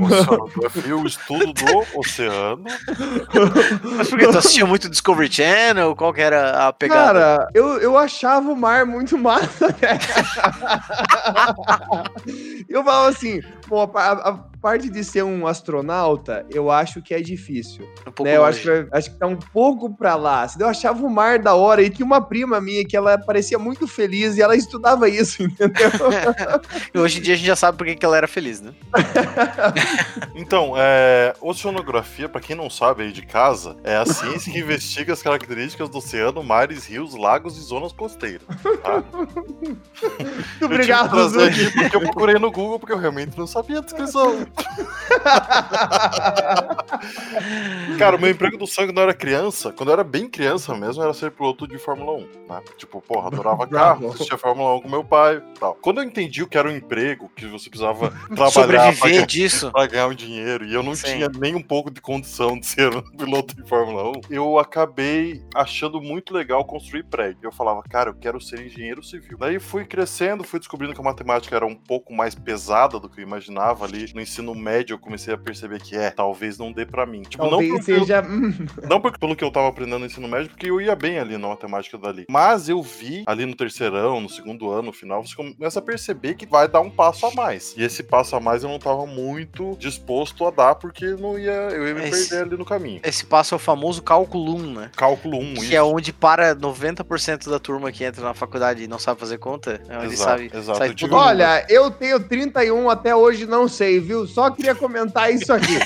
Oceanografia, o estudo do oceano. Mas por que tu assistia muito Discovery Channel? Qual que era a pegada? Cara, eu, eu achava o mar muito massa, né? eu falava assim, pô, a, a parte de ser um astronauta, eu acho que é difícil. Um pouco né? Eu acho que, acho que tá um pouco pra lá. Eu achava o mar da hora. E tinha uma prima minha que ela parecia muito feliz e ela estudava isso, entendeu? E hoje em dia a gente já sabe por que ela era feliz, né? Então, é, oceanografia, pra quem não sabe aí de casa, é a ciência que investiga as características do oceano, mares, rios, lagos e zonas costeiras. Tá? Muito Eu obrigado, tive que trazer aqui porque eu procurei no Google porque eu realmente não sabia a descrição. Cara, o meu emprego do quando eu era criança, quando eu era bem criança mesmo, era ser piloto de Fórmula 1, né? Tipo, porra, adorava carro, assistia Fórmula 1 com meu pai e tal. Quando eu entendi o que era um emprego, que você precisava trabalhar pra Sobreviver ganhar, disso. pra ganhar um dinheiro, e eu não Sim. tinha nem um pouco de condição de ser um piloto de Fórmula 1, eu acabei achando muito legal construir prédio. Eu falava, cara, eu quero ser engenheiro civil. Daí fui crescendo, fui descobrindo que a matemática era um pouco mais pesada do que eu imaginava ali. No ensino médio eu comecei a perceber que é, talvez não dê pra mim. Tipo, não Talvez porque, eu- seja. hum, não porque pelo que eu tava aprendendo no ensino médio, porque eu ia bem ali na matemática dali. Mas eu vi ali no terceirão, no segundo ano, no final, você começa a perceber que vai dar um passo a mais. E esse passo a mais eu não tava muito disposto a dar, porque não ia, eu ia me Esse- perder ali no caminho. Esse passo é o famoso cálculo 1, né? Cálculo 1, Que isso. é onde para 90% da turma que entra na faculdade e não sabe fazer conta. É onde Exato, sabe, exato. sabe Eu tudo. um- Olha, eu tenho 31 até hoje, não sei, viu? Só queria comentar isso aqui.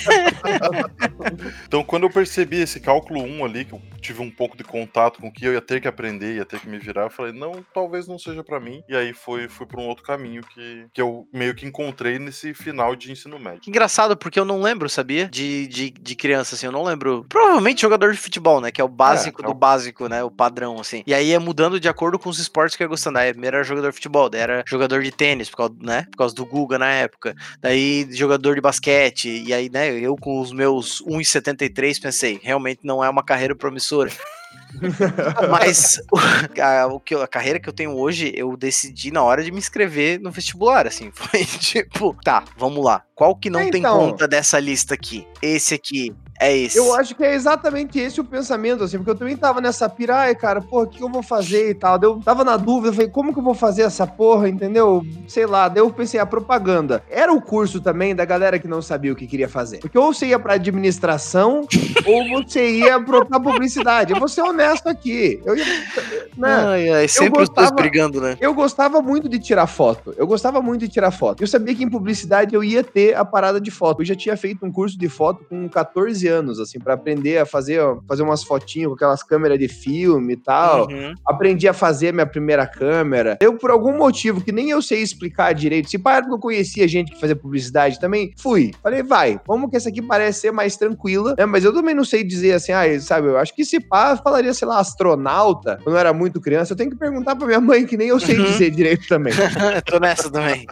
Então, quando eu percebi esse cálculo 1 ali, que eu tive um pouco de contato com o que eu ia ter que aprender, ia ter que me virar, eu falei, não, talvez não seja pra mim. E aí fui, fui pra um outro caminho que, que eu meio que encontrei nesse final de ensino médio. Engraçado, porque eu não lembro, sabia? De, de, de criança, assim, eu não lembro. Provavelmente jogador de futebol, né? Que é o básico É, é do o- básico, né? O padrão, assim. E aí é mudando de acordo com os esportes que eu ia gostando. Aí primeiro era jogador de futebol, daí era jogador de tênis, por causa, né? Por causa do Guga na época. Daí jogador de basquete. E aí, né? Eu com os meus 1,73 pensei, realmente não é uma carreira promissora. Mas a, o que a carreira que eu tenho hoje, eu decidi na hora de me inscrever no vestibular, assim. Foi tipo, tá, vamos lá. Qual que não É, tem então. conta dessa lista aqui? Esse aqui é esse. Eu acho que é exatamente esse o pensamento, assim, porque eu também tava nessa pira, ai, cara, porra, o que eu vou fazer e tal. Eu tava na dúvida, falei, como que eu vou fazer essa porra, entendeu? Sei lá, daí eu pensei, a propaganda. Era o curso também da galera que não sabia o que queria fazer. Porque ou você ia pra administração, ou você ia pro- pra publicidade. Eu vou ser honesto aqui. Eu ia. Né? Ai, ai, sempre os gostava- dois brigando, né? Eu gostava muito de tirar foto. Eu gostava muito de tirar foto. Eu sabia que em publicidade eu ia ter a parada de foto. Eu já tinha feito um curso de foto com 14 anos, assim, pra aprender a fazer, fazer umas fotinhas com aquelas câmeras de filme e tal. Uhum. Aprendi a fazer minha primeira câmera. Eu, por algum motivo que nem eu sei explicar direito, se para que eu conhecia gente que fazia publicidade também, fui. Falei, vai, vamos que essa aqui parece ser mais tranquila, né? Mas eu também não sei dizer assim, ah, sabe, eu acho que se pá, falaria, sei lá, astronauta, quando eu era muito criança. Eu tenho que perguntar pra minha mãe, que nem eu sei Uhum. dizer direito também. Tô nessa também.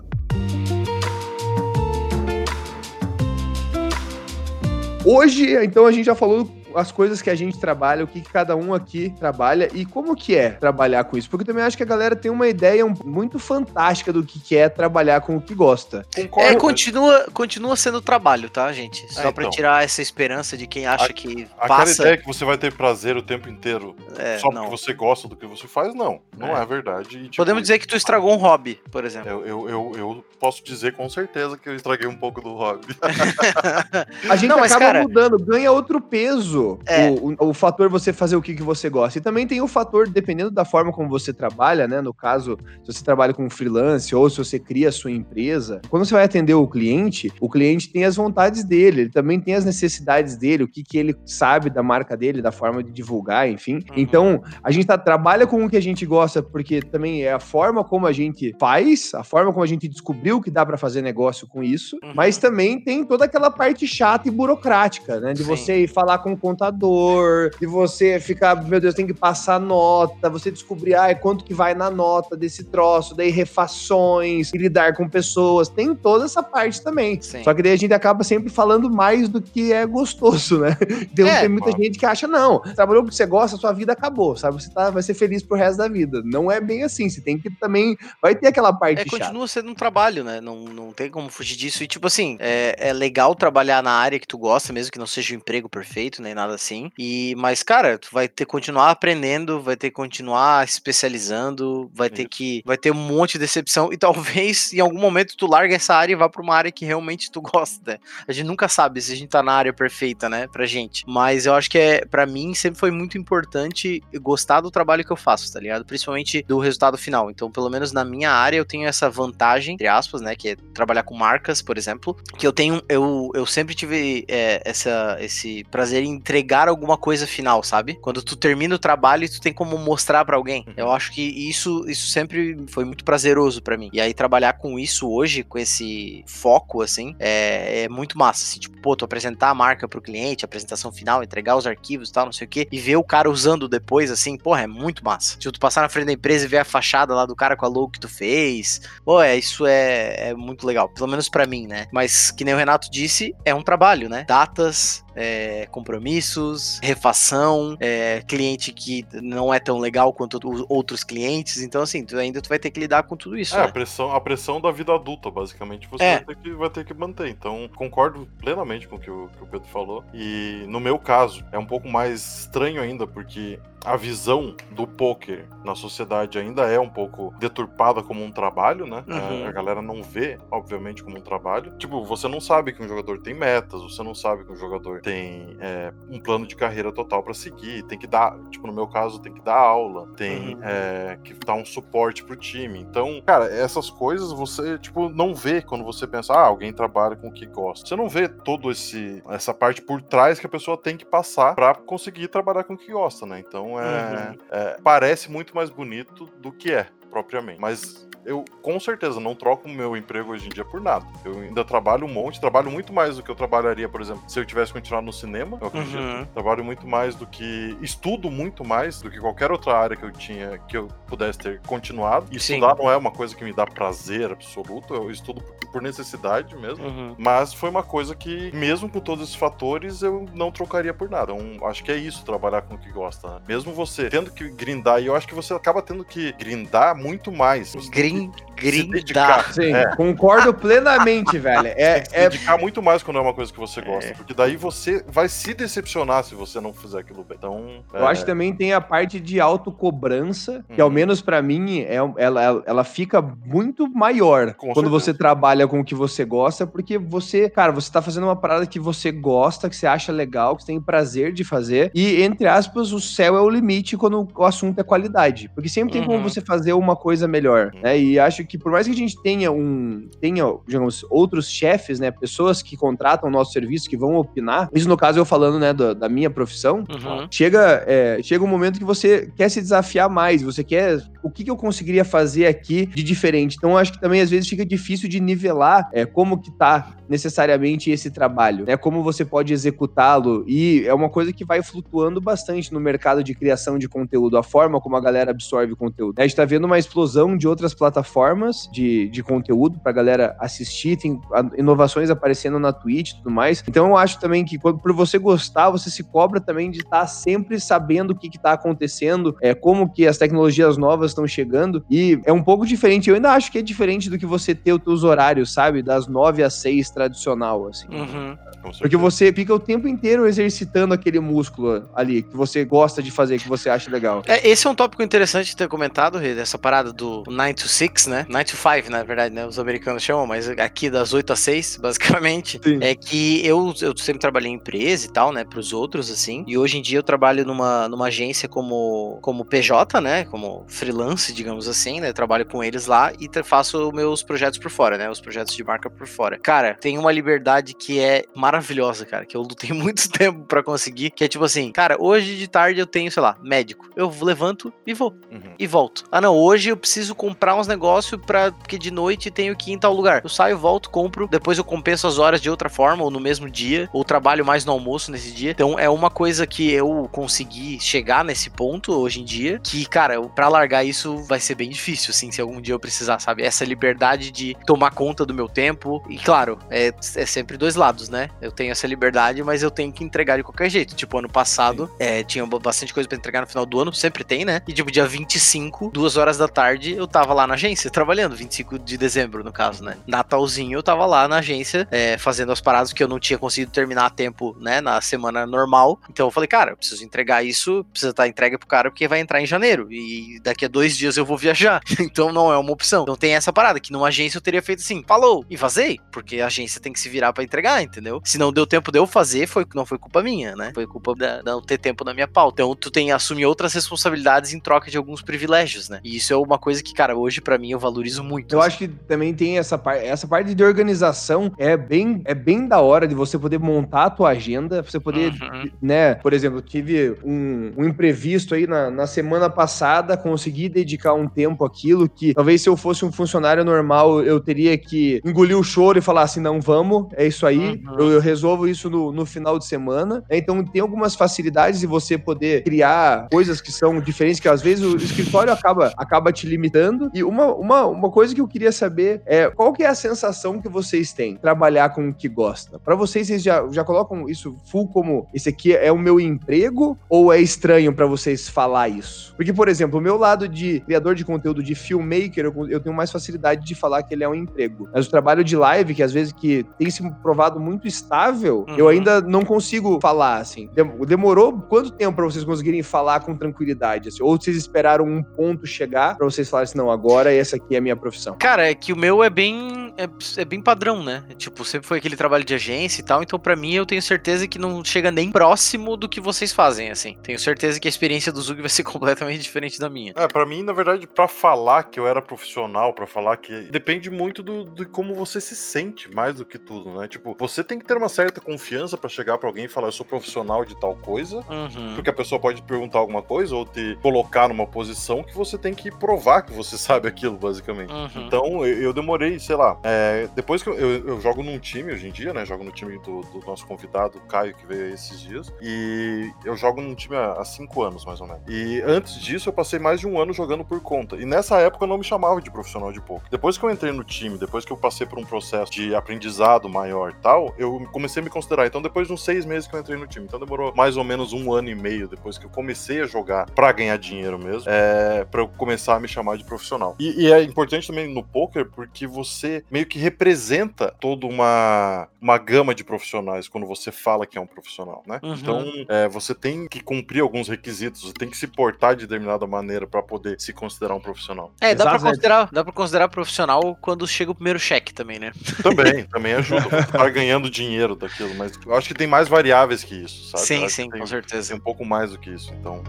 Hoje, então, a gente já falou as coisas que a gente trabalha, o que, que cada um aqui trabalha e como que é trabalhar com isso. Porque eu também acho que a galera tem uma ideia muito fantástica do que, que é trabalhar com o que gosta. Concordo. É, continua, continua sendo trabalho, tá, gente? Só É, pra então. tirar essa esperança de quem acha A- que Aquela passa. ideia que você vai ter prazer o tempo inteiro É, só não. porque você gosta do que você faz, não. Não É. é, verdade. E, tipo, Podemos dizer que tu estragou um hobby, por exemplo. Eu, eu, eu, eu posso dizer com certeza que eu estraguei um pouco do hobby. A gente Não, mas, acaba cara- mudando, ganha outro peso É. o, o, o fator você fazer o que, que você gosta. E também tem o fator, dependendo da forma como você trabalha, né? No caso, se você trabalha com freelance ou se você cria a sua empresa, quando você vai atender o cliente, o cliente tem as vontades dele, ele também tem as necessidades dele, o que, que ele sabe da marca dele, da forma de divulgar, enfim. Uhum. Então, a gente tá, trabalha com o que a gente gosta, porque também é a forma como a gente faz, a forma como a gente descobriu que dá para fazer negócio com isso, Uhum. mas também tem toda aquela parte chata e burocrática, né? De Sim. você ir falar com o contador, de você ficar, meu Deus, tem que passar nota, você descobrir, ah, quanto que vai na nota desse troço, daí refações, e lidar com pessoas, tem toda essa parte também. Sim. Só que daí a gente acaba sempre falando mais do que é gostoso, né? Então é, tem muita gente que acha, não, trabalhou porque você gosta, sua vida acabou, sabe? Você tá, vai ser feliz pro resto da vida. Não é bem assim, você tem que também, vai ter aquela parte É, chata. continua sendo um trabalho, né? Não, não tem como fugir disso. E tipo assim, é, é legal trabalhar na área que tu gosta, mesmo que não seja um emprego perfeito, nem nada assim. E, mas, cara, tu vai ter que continuar aprendendo, vai ter que continuar especializando, vai ter que, vai ter um monte de decepção e talvez em algum momento tu larga essa área e vá pra uma área que realmente tu gosta. A gente nunca sabe se a gente tá na área perfeita, né, pra gente. Mas eu acho que é, para mim, sempre foi muito importante gostar do trabalho que eu faço, tá ligado? Principalmente do resultado final. Então, pelo menos na minha área, eu tenho essa vantagem, entre aspas, né, que é trabalhar com marcas, por exemplo, que eu tenho, eu, eu sempre tive é, essa, esse prazer em entregar alguma coisa final, sabe? Quando tu termina o trabalho e tu tem como mostrar para alguém. Uhum. Eu acho que isso, isso sempre foi muito prazeroso para mim. E aí trabalhar com isso hoje, com esse foco, assim, é, é muito massa. Assim, tipo, pô, tu apresentar a marca pro cliente, apresentação final, entregar os arquivos e tal, não sei o quê, e ver o cara usando depois, assim, porra, é muito massa. Se tu passar na frente da empresa e ver a fachada lá do cara com a logo que tu fez, pô, é, isso é, é muito legal. Pelo menos para mim, né? Mas, que nem o Renato disse, é um trabalho, né? Datas, é, compromissos, refação, é, cliente que não é tão legal quanto os outros clientes. Então, assim, tu ainda tu vai ter que lidar com tudo isso. É, né? a, pressão, a pressão da vida adulta, basicamente, você é. vai, ter que, vai ter que manter. Então, concordo plenamente com o que o, que o Pedro falou. E no meu caso, é um pouco mais estranho ainda, porque a visão do poker na sociedade ainda é um pouco deturpada como um trabalho, né? Uhum. A galera não vê, obviamente, como um trabalho. Tipo, você não sabe que um jogador tem metas, você não sabe que um jogador tem é, um plano de carreira total para seguir, tem que dar, tipo, no meu caso, tem que dar aula, tem uhum. é, que dar um suporte pro time. Então, cara, essas coisas você, tipo, não vê quando você pensa, ah, alguém trabalha com o que gosta. Você não vê todo esse essa parte por trás que a pessoa tem que passar para conseguir trabalhar com o que gosta, né? Então, é, uhum. é, parece muito mais bonito do que é propriamente. Mas eu com certeza não troco o meu emprego hoje em dia por nada. Eu ainda trabalho um monte, trabalho muito mais do que eu trabalharia, por exemplo, se eu tivesse continuado no cinema, eu acredito. Uhum. Trabalho muito mais do que. Estudo muito mais do que qualquer outra área que eu tinha, que eu pudesse ter continuado. E estudar não é uma coisa que me dá prazer absoluto, eu estudo por necessidade mesmo. Uhum. Mas foi uma coisa que, mesmo com todos esses fatores, eu não trocaria por nada. Acho que é isso, trabalhar com o que gosta. Né? Mesmo você tendo que grindar, e eu acho que você acaba tendo que grindar muito mais. thing grindar. Sim, é. concordo plenamente, velho. É, é dedicar muito mais quando é uma coisa que você gosta, é. porque daí você vai se decepcionar se você não fizer aquilo bem. Então, eu acho que também tem a parte de autocobrança, que ao uhum. menos para mim é, ela, ela fica muito maior com quando certeza. você trabalha com o que você gosta, porque você, cara, você tá fazendo uma parada que você gosta, que você acha legal, que você tem prazer de fazer, e entre aspas, o céu é o limite quando o assunto é qualidade, porque sempre tem uhum. como você fazer uma coisa melhor, uhum. né? E acho que por mais que a gente tenha um, tenha, digamos, outros chefes, né, pessoas que contratam o nosso serviço, que vão opinar, isso no caso eu falando, né, da, da minha profissão, uhum. chega, é, chega um momento que você quer se desafiar mais, você quer, o que, que eu conseguiria fazer aqui de diferente? Então acho que também às vezes fica difícil de nivelar é, como que tá necessariamente esse trabalho, né, como você pode executá-lo, e é uma coisa que vai flutuando bastante no mercado de criação de conteúdo, a forma como a galera absorve conteúdo. A gente tá vendo uma explosão de outras plataformas de, de conteúdo pra galera assistir, tem inovações aparecendo na Twitch e tudo mais. Então eu acho também que quando, por você gostar, você se cobra também de estar tá sempre sabendo o que está acontecendo, é, como que as tecnologias novas estão chegando. E é um pouco diferente. Eu ainda acho que é diferente do que você ter os seus horários, sabe? Das nove às seis tradicional, assim. Uhum. Porque você fica o tempo inteiro exercitando aquele músculo ali que você gosta de fazer, que você acha legal. É, esse é um tópico interessante de ter comentado, Rê, essa parada do 9 to 6, né? 9 to 5, na verdade, né? Os americanos chamam, mas aqui das 8 às 6, basicamente. Sim. É que eu, eu sempre trabalhei em empresa e tal, né? Pros outros, assim. E hoje em dia eu trabalho numa, numa agência como, como PJ, né? Como freelance, digamos assim, né? Eu trabalho com eles lá e faço meus projetos por fora, né? Os projetos de marca por fora. Cara, tem uma liberdade que é maravilhosa maravilhosa, cara, que eu lutei muito tempo para conseguir, que é tipo assim, cara, hoje de tarde eu tenho, sei lá, médico. Eu levanto e vou. Uhum. E volto. Ah, não, hoje eu preciso comprar uns negócios isso pra, porque de noite tenho que ir em tal lugar. Eu saio, volto, compro, depois eu compenso as horas de outra forma, ou no mesmo dia, ou trabalho mais no almoço nesse dia. Então é uma coisa que eu consegui chegar nesse ponto hoje em dia, que, cara, para largar isso vai ser bem difícil, assim, se algum dia eu precisar, sabe? Essa liberdade de tomar conta do meu tempo. E claro, é, é sempre dois lados, né? Eu tenho essa liberdade, mas eu tenho que entregar de qualquer jeito. Tipo, ano passado, é, tinha bastante coisa para entregar no final do ano, sempre tem, né? E tipo, dia 25, duas horas da tarde, eu tava lá na agência, trabalhando, 25 de dezembro, no caso, né? Natalzinho, eu tava lá na agência, é, fazendo as paradas que eu não tinha conseguido terminar a tempo, né? Na semana normal. Então eu falei, cara, eu preciso entregar isso, precisa estar entregue pro cara, porque vai entrar em janeiro. E daqui a dois dias eu vou viajar. então não é uma opção. Então tem essa parada, que numa agência eu teria feito assim, falou, e vazei, porque a agência tem que se virar para entregar, entendeu? Se não deu tempo de eu fazer, foi, não foi culpa minha, né? Foi culpa da, não ter tempo na minha pauta. Então tu tem assumir outras responsabilidades em troca de alguns privilégios, né? E isso é uma coisa que, cara, hoje para mim eu valorizo muito. Eu assim. acho que também tem essa parte, essa parte de organização é bem, é bem da hora de você poder montar a tua agenda, você poder, uhum. né? Por exemplo, tive um, um imprevisto aí na, na semana passada, consegui dedicar um tempo àquilo que talvez se eu fosse um funcionário normal eu teria que engolir o choro e falar assim, não, vamos, é isso aí, uhum. eu, eu, resolvo isso no, no final de semana. Então tem algumas facilidades de você poder criar coisas que são diferentes, que às vezes o escritório acaba, acaba te limitando. E uma, uma, uma coisa que eu queria saber é qual que é a sensação que vocês têm trabalhar com o que gosta? Para vocês, vocês já, já colocam isso full como esse aqui é o meu emprego ou é estranho para vocês falar isso? Porque, por exemplo, o meu lado de criador de conteúdo, de filmmaker, eu, eu tenho mais facilidade de falar que ele é um emprego. Mas o trabalho de live, que às vezes que tem se provado muito estável, uhum. eu ainda não consigo falar, assim. Demorou quanto tempo para vocês conseguirem falar com tranquilidade? Assim? Ou vocês esperaram um ponto chegar para vocês falarem assim, não, agora essa aqui é a minha profissão? Cara, é que o meu é bem, é, é bem padrão, né? Tipo, sempre foi aquele trabalho de agência e tal, então para mim eu tenho certeza que não chega nem próximo do que vocês fazem, assim. Tenho certeza que a experiência do Zug vai ser completamente diferente da minha. É, para mim, na verdade, para falar que eu era profissional, para falar que depende muito do, de como você se sente, mais do que tudo, né? Tipo, você tem que ter uma certa confiança para chegar para alguém e falar, eu sou profissional de tal coisa, uhum. porque a pessoa pode perguntar alguma coisa ou te colocar numa posição que você tem que provar que você sabe aquilo, basicamente. Uhum. Então, eu, eu, demorei, sei lá, é, depois que eu, eu, eu, jogo num time hoje em dia, né? Jogo no time do, do, nosso convidado, Caio, que veio esses dias, e eu jogo num time há, há cinco anos, mais ou menos. E antes disso, eu passei mais de um ano jogando por conta. E nessa época eu não me chamava de profissional de poker. Depois que eu entrei no time, depois que eu passei por um processo de aprendizado maior e tal, eu comecei a me considerar. Então, depois de uns seis meses que eu entrei no time, então demorou mais ou menos um ano e meio depois que eu comecei a jogar para ganhar dinheiro mesmo, é, para eu começar a me chamar de profissional. E, e, é importante também no poker porque você meio que representa toda uma, uma gama de profissionais quando você fala que é um profissional, né? Uhum. Então, é, você tem que cumprir alguns requisitos, você tem que se portar de determinada maneira para poder se considerar um profissional. É, dá para considerar, dá para considerar profissional quando chega o primeiro cheque também, né? Também, também ajuda. Você tá ganhando dinheiro daquilo, mas eu acho que tem mais variáveis que isso, sabe? Sim, sim, tem, com certeza. Tem um pouco mais do que isso, então.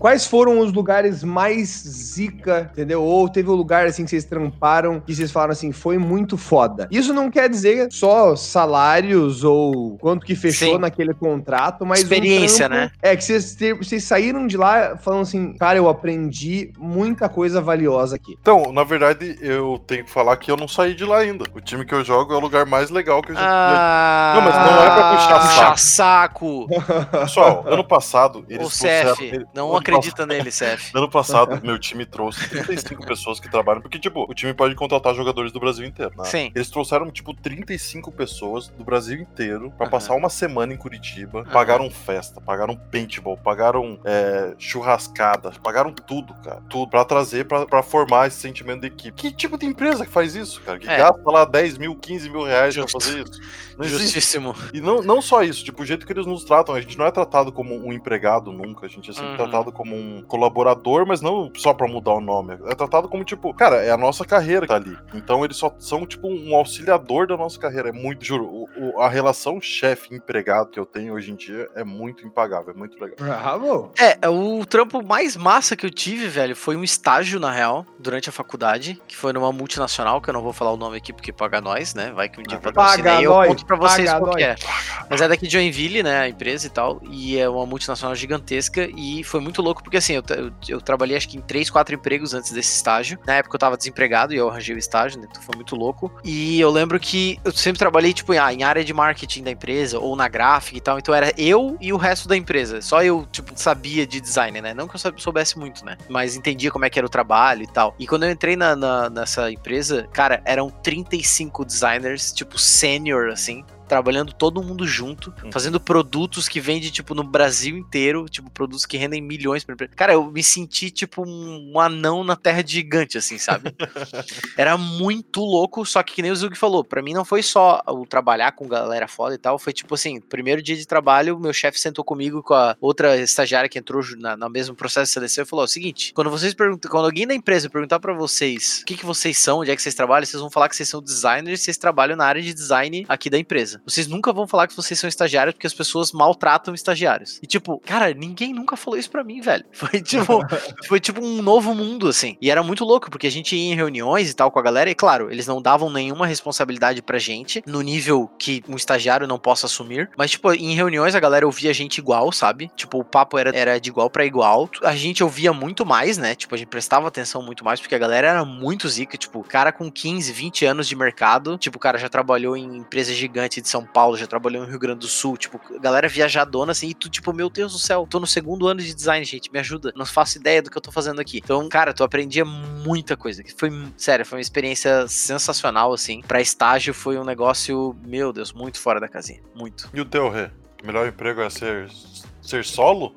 Quais foram os lugares mais zica, entendeu? Ou teve um lugar assim que vocês tramparam que vocês falaram assim, foi muito foda. Isso não quer dizer só salários ou quanto que fechou Sim. naquele contrato, mas. Experiência, um trampo, né? É que vocês, vocês saíram de lá falando assim, cara, eu aprendi muita coisa valiosa aqui. Então, na verdade, eu tenho que falar que eu não saí de lá ainda. O time que eu jogo é o lugar mais legal que eu já. Ah, não, mas não é pra puxar, puxar saco. saco. Pessoal, ano passado, eles o CF, não acredito acredita nele, Seth. Ano passado, meu time trouxe 35 pessoas que trabalham, porque, tipo, o time pode contratar jogadores do Brasil inteiro, né? Sim. Eles trouxeram, tipo, 35 pessoas do Brasil inteiro pra uhum. passar uma semana em Curitiba, uhum. pagaram festa, pagaram paintball, pagaram é, churrascada, pagaram tudo, cara. Tudo pra trazer, pra, pra formar esse sentimento de equipe. Que tipo de empresa que faz isso, cara? Que é. gasta lá 10 mil, 15 mil reais Justo. pra fazer isso? Não Justíssimo. E não, não só isso, tipo, o jeito que eles nos tratam, a gente não é tratado como um empregado nunca, a gente é sempre uhum. tratado como como um colaborador, mas não só pra mudar o nome. É tratado como, tipo, cara, é a nossa carreira que tá ali. Então eles só são, tipo, um auxiliador da nossa carreira. É muito, juro, o, o, a relação chefe-empregado que eu tenho hoje em dia é muito impagável, é muito legal. Bravo! É, o trampo mais massa que eu tive, velho, foi um estágio, na real, durante a faculdade, que foi numa multinacional, que eu não vou falar o nome aqui porque paga nós, né? Vai que um dia Paga patrocina e eu conto pra vocês paga qual é. Mas é daqui de Joinville, né, a empresa e tal, e é uma multinacional gigantesca, e foi muito louco, porque assim, eu, eu, eu trabalhei acho que em três, quatro empregos antes desse estágio. Na época eu tava desempregado e eu arranjei o estágio, né, então foi muito louco. E eu lembro que eu sempre trabalhei, tipo, em, ah, em área de marketing da empresa, ou na gráfica e tal, então era eu e o resto da empresa. Só eu, tipo, sabia de design, né? Não que eu sou- soubesse muito, né? Mas entendia como é que era o trabalho e tal. E quando eu entrei na, na- nessa empresa, cara, eram 35 designers, tipo, sênior, assim. Trabalhando todo mundo junto, Uhum. fazendo produtos que vende, tipo, no Brasil inteiro, tipo, produtos que rendem milhões pra empresa. Cara, eu me senti, tipo, um, um anão na terra de gigante, assim, sabe? Era muito louco, só que, que nem o Zug falou, pra mim não foi só o trabalhar com galera foda e tal, foi tipo assim, primeiro dia de trabalho, meu chefe sentou comigo com a outra estagiária que entrou na, no mesmo processo de seleção e falou: "Ó, o seguinte, quando vocês perguntam, quando alguém da empresa perguntar pra vocês o que, que vocês são, onde é que vocês trabalham, vocês vão falar que vocês são designers e vocês trabalham na área de design aqui da empresa. Vocês nunca vão falar que vocês são estagiários porque as pessoas maltratam estagiários. E tipo, cara, ninguém nunca falou isso pra mim, velho. Foi tipo, foi tipo um novo mundo, assim. E era muito louco, porque a gente ia em reuniões e tal com a galera, e claro, eles não davam nenhuma responsabilidade pra gente, no nível que um estagiário não possa assumir. Mas, tipo, em reuniões a galera ouvia a gente igual, sabe? Tipo, o papo era, era de igual pra igual. A gente ouvia muito mais, né? Tipo, a gente prestava atenção muito mais, porque a galera era muito zica. Tipo, cara com 15, 20 anos de mercado, tipo, o cara já trabalhou em empresa gigante de São Paulo, já trabalhou no Rio Grande do Sul, tipo, galera viajadona, assim, e tu, tipo, meu Deus do céu, tô no segundo ano de design, gente, me ajuda. Não faço ideia do que eu tô fazendo aqui. Então, cara, tu aprendia muita coisa. Foi, sério, foi uma experiência sensacional, assim. Pra estágio foi um negócio, meu Deus, muito fora da casinha. Muito. E o teu, Rê? O melhor emprego é ser, ser solo?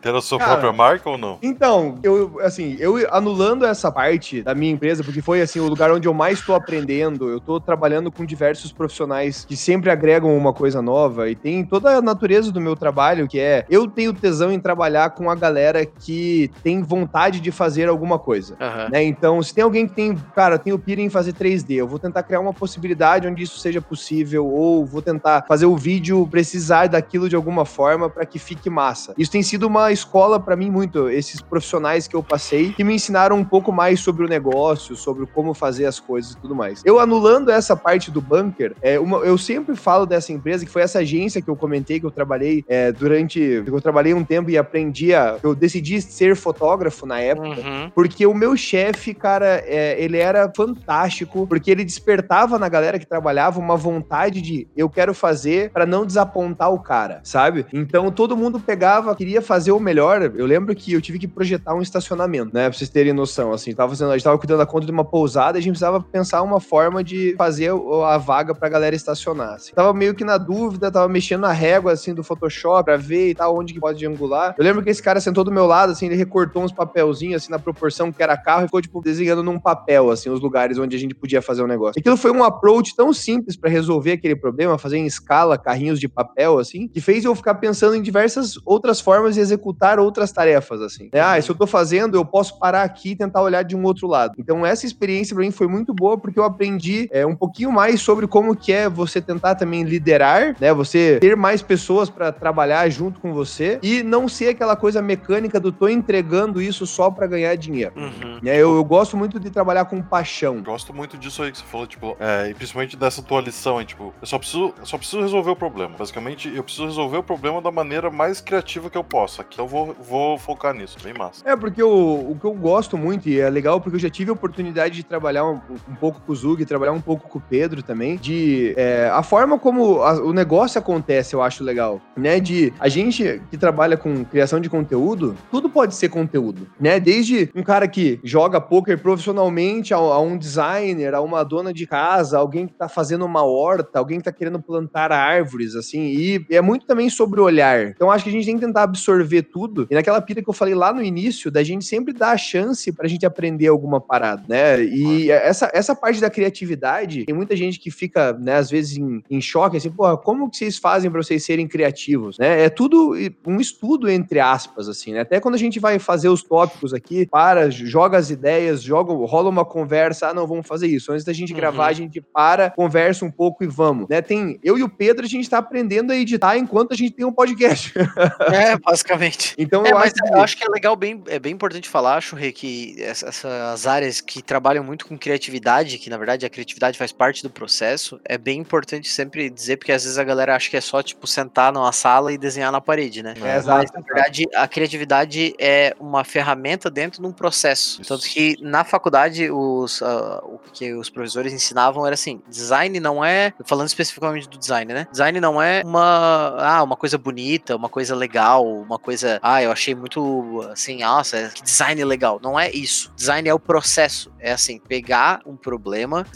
Ter a sua Cara, própria marca ou não? Então, eu, assim, eu anulando essa parte da minha empresa, porque foi, assim, o lugar onde eu mais estou aprendendo, eu tô trabalhando com diversos profissionais que sempre agregam uma coisa nova e tem toda a natureza do meu trabalho, que é, eu tenho tesão em trabalhar com a galera que tem vontade de fazer alguma coisa. Aham. né? Então, se tem alguém que tem, cara, tem o pira em fazer 3D, eu vou tentar criar uma possibilidade onde isso seja possível, ou vou tentar fazer o vídeo precisar daquilo de alguma forma para que fique massa. Isso tem sido uma escola para mim muito, esses profissionais que eu passei, que me ensinaram um pouco mais sobre o negócio, sobre como fazer as coisas e tudo mais. Eu anulando essa parte do bunker, é uma, eu sempre falo dessa empresa, que foi essa agência que eu comentei, que eu trabalhei é, durante, eu trabalhei um tempo e aprendi a, eu decidi ser fotógrafo na época, Uhum. porque o meu chefe, cara, é, ele era fantástico, porque ele despertava na galera que trabalhava uma vontade de eu quero fazer pra não desapontar o cara, sabe? Então todo mundo pegava, queria fazer o melhor. Eu lembro que eu tive que projetar um estacionamento, né? Pra vocês terem noção, assim, tava fazendo, a gente tava cuidando da conta de uma pousada e a gente precisava pensar uma forma de fazer a vaga pra galera estacionar. assim. Tava meio que na dúvida, tava mexendo na régua, assim, do Photoshop pra ver e tal, onde que pode angular. Eu lembro que esse cara sentou do meu lado, assim, ele recortou uns papelzinhos, assim, na proporção que era carro e ficou, tipo, desenhando num papel, assim, os lugares onde a gente podia fazer o negócio. Aquilo foi um approach tão simples pra resolver aquele problema, fazer em escala carrinhos de papel, assim, que fez eu ficar pensando em diversas outras formas de executar outras tarefas, assim. né? Ah, se eu tô fazendo, eu posso parar aqui e tentar olhar de um outro lado. Então, essa experiência pra mim foi muito boa, porque eu aprendi é, um pouquinho mais sobre como que é você tentar também liderar, né? Você ter mais pessoas pra trabalhar junto com você e não ser aquela coisa mecânica do tô entregando isso só pra ganhar dinheiro. Uhum. né? Eu, eu gosto muito de trabalhar com paixão. Gosto muito disso aí que você falou, tipo, é, e principalmente dessa tua lição aí, tipo, eu só preciso, eu só preciso resolver o problema. Basicamente, eu preciso resolver o problema da maneira mais criativa que eu posso. Aqui eu vou, vou focar nisso, bem massa. É, porque o, o que eu gosto muito, e é legal porque eu já tive a oportunidade de trabalhar um, um pouco com o Zug, trabalhar um pouco com o Pedro também, de é, a forma como a- o negócio acontece, eu acho legal, né? De a gente que trabalha com criação de conteúdo, tudo pode ser conteúdo, né? Desde um cara que joga poker profissionalmente, a, a um designer, a uma dona de casa, alguém que tá fazendo uma horta, alguém que tá querendo plantar árvores, assim, e é muito também sobre o olhar. Então, a, acho que a gente tem que tentar absorver tudo. E naquela pira que eu falei lá no início, da gente sempre dar a chance pra gente aprender alguma parada, né? E essa, essa parte da criatividade, tem muita gente que fica, né, às vezes em, em choque, assim, pô, como que vocês fazem pra vocês serem criativos, né? É tudo um estudo, entre aspas, assim, né? Até quando a gente vai fazer os tópicos aqui, para, joga as ideias, joga, rola uma conversa, ah, não, vamos fazer isso. Antes da gente uhum. gravar, a gente para, conversa um pouco e vamos, né? Tem, eu e o Pedro, a gente tá aprendendo a editar enquanto a gente tem um podcast. É, basicamente. Então, é, eu, acho que... eu acho que é legal, bem, é bem importante falar, Churre, que essas áreas que trabalham muito com criatividade, que na verdade a criatividade faz parte do processo, é bem importante sempre dizer, porque às vezes a galera acha que é só, tipo, sentar numa sala e desenhar na parede, né? É, Mas, na verdade, a criatividade é uma ferramenta dentro de um processo. Isso. Tanto que na faculdade, os, uh, o que os professores ensinavam era assim, design não é, falando especificamente do design, né? Design não é uma, ah, uma coisa bonita, uma coisa legal, uma coisa, ah, eu achei muito, assim, nossa, que design legal. Não é isso. Design é o processo. É assim, pegar um problema,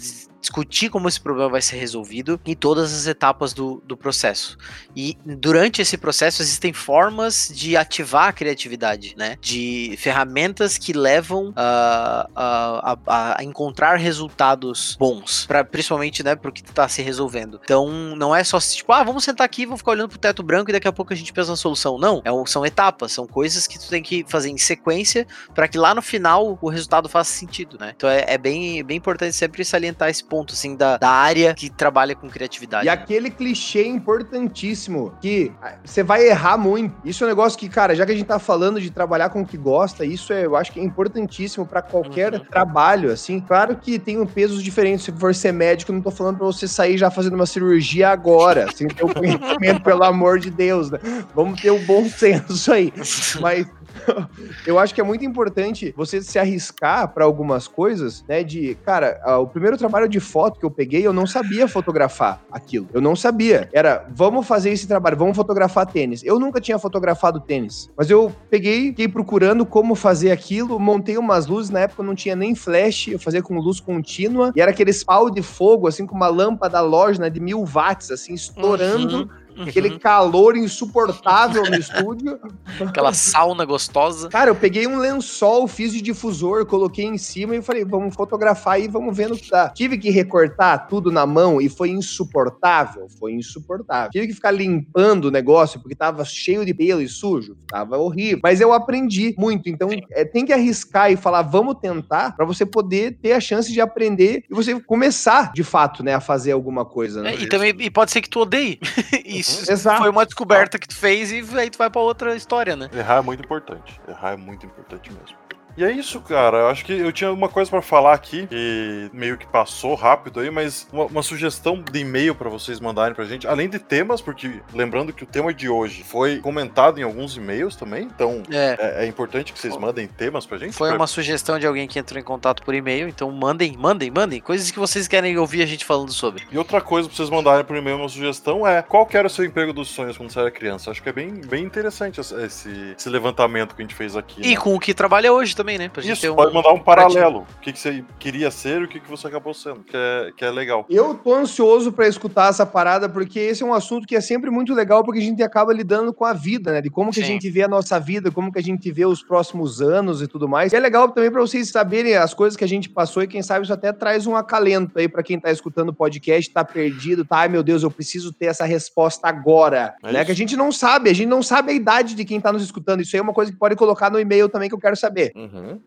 discutir como esse problema vai ser resolvido em todas as etapas do, do processo. E durante esse processo existem formas de ativar a criatividade, né? De ferramentas que levam uh, uh, a, a, encontrar resultados bons, para principalmente, né, pro que está se resolvendo. Então, não é só tipo, ah, vamos sentar aqui, vamos ficar olhando pro teto branco e daqui a pouco a gente pensa na solução. Não, é, são etapas, são coisas que tu tem que fazer em sequência para que lá no final o resultado faça sentido, né? Então é, é bem, bem importante sempre salientar esse ponto ponto, assim, da, da área que trabalha com criatividade. E aquele clichê importantíssimo que ah, você vai errar muito. Isso é um negócio que, cara, já que a gente tá falando de trabalhar com o que gosta, isso é, eu acho que é importantíssimo para qualquer uhum. trabalho, assim. Claro que tem um pesos diferentes. Se for ser médico, não tô falando para você sair já fazendo uma cirurgia agora, sem ter o conhecimento, pelo amor de Deus, né? Vamos ter o um bom senso aí. Mas eu acho que é muito importante você se arriscar para algumas coisas, né? De, cara, o primeiro trabalho de foto que eu peguei, eu não sabia fotografar aquilo. Eu não sabia. Era, vamos fazer esse trabalho, vamos fotografar tênis. Eu nunca tinha fotografado tênis, mas eu peguei, fiquei procurando como fazer aquilo, montei umas luzes, na época não tinha nem flash, eu fazia com luz contínua, e era aqueles pau de fogo, assim, com uma lâmpada loja, né, de mil watts, assim, estourando. Uhum. Aquele calor insuportável no estúdio. Aquela sauna gostosa. Cara, eu peguei um lençol, fiz de difusor, coloquei em cima e falei, vamos fotografar aí, vamos ver no que dá. Tive que recortar tudo na mão e foi insuportável. Foi insuportável. Tive que ficar limpando o negócio porque tava cheio de pelo e sujo. Tava horrível. Mas eu aprendi muito. Então, é, tem que arriscar e falar, vamos tentar, para você poder ter a chance de aprender e você começar, de fato, né, a fazer alguma coisa. Né? É, e também e pode ser que tu odeie. Isso isso Exato. foi uma descoberta que tu fez e aí tu vai pra outra história, né? Errar é muito importante. Errar é muito importante mesmo. E é isso, cara. Eu acho que eu tinha uma coisa para falar aqui, que meio que passou rápido aí, mas uma, uma sugestão de e-mail para vocês mandarem pra gente, além de temas, porque lembrando que o tema de hoje foi comentado em alguns e-mails também, então é, é, é importante que vocês mandem temas pra gente. Foi pra... uma sugestão de alguém que entrou em contato por e-mail, então mandem, mandem, mandem, coisas que vocês querem ouvir a gente falando sobre. E outra coisa pra vocês mandarem por e-mail, uma sugestão é qual era o seu emprego dos sonhos quando você era criança? Acho que é bem, bem interessante esse, esse levantamento que a gente fez aqui. E né? com o que trabalha hoje também, né? Pra gente Isso, ter um pode mandar um paralelo. O que, que você queria ser e o que, que você acabou sendo, que é, que é legal. Eu tô ansioso para escutar essa parada, porque esse é um assunto que é sempre muito legal, porque a gente acaba lidando com a vida, né? De como que Sim. a gente vê a nossa vida, como que a gente vê os próximos anos e tudo mais. E é legal também para vocês saberem as coisas que a gente passou e quem sabe isso até traz um acalento aí para quem tá escutando o podcast, tá perdido, tá? Ai meu Deus, eu preciso ter essa resposta agora. É né? Que a gente não sabe, a gente não sabe a idade de quem tá nos escutando. Isso aí é uma coisa que pode colocar no e-mail também que eu quero saber. Uhum, uhum.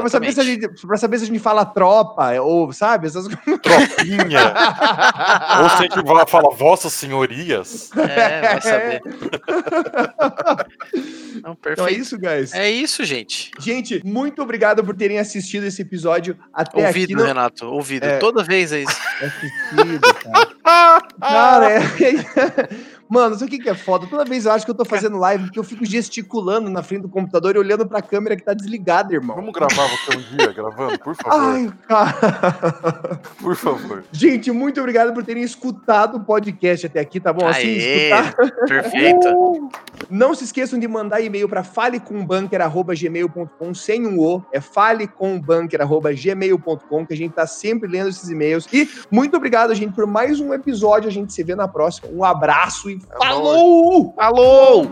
Pra saber, se a gente, pra saber se a gente fala tropa, ou, sabe? Essas... Tropinha. ou se a gente fala vossas senhorias. É, vai saber. Não, perfeito. Então é isso, guys. É isso, gente. Gente, muito obrigado por terem assistido esse episódio até ouvido, aqui. Ouvido, Renato, ouvido. É... Toda vez é isso. É assistido, cara. cara, é... Mano, sabe o que é foda? Toda vez eu acho que eu tô fazendo live porque eu fico gesticulando na frente do computador e olhando pra câmera que tá desligada, irmão. Vamos gravar você um dia gravando, por favor. Ai, cara. Por favor. Gente, muito obrigado por terem escutado o podcast até aqui, tá bom? Assim, Aê, escutar. Perfeito. Não se esqueçam de mandar e-mail para falecombanker.gmail.com sem um O. É falecombanker.gmail.com que a gente tá sempre lendo esses e-mails. E muito obrigado, gente, por mais um episódio. A gente se vê na próxima. Um abraço e falou! Falou!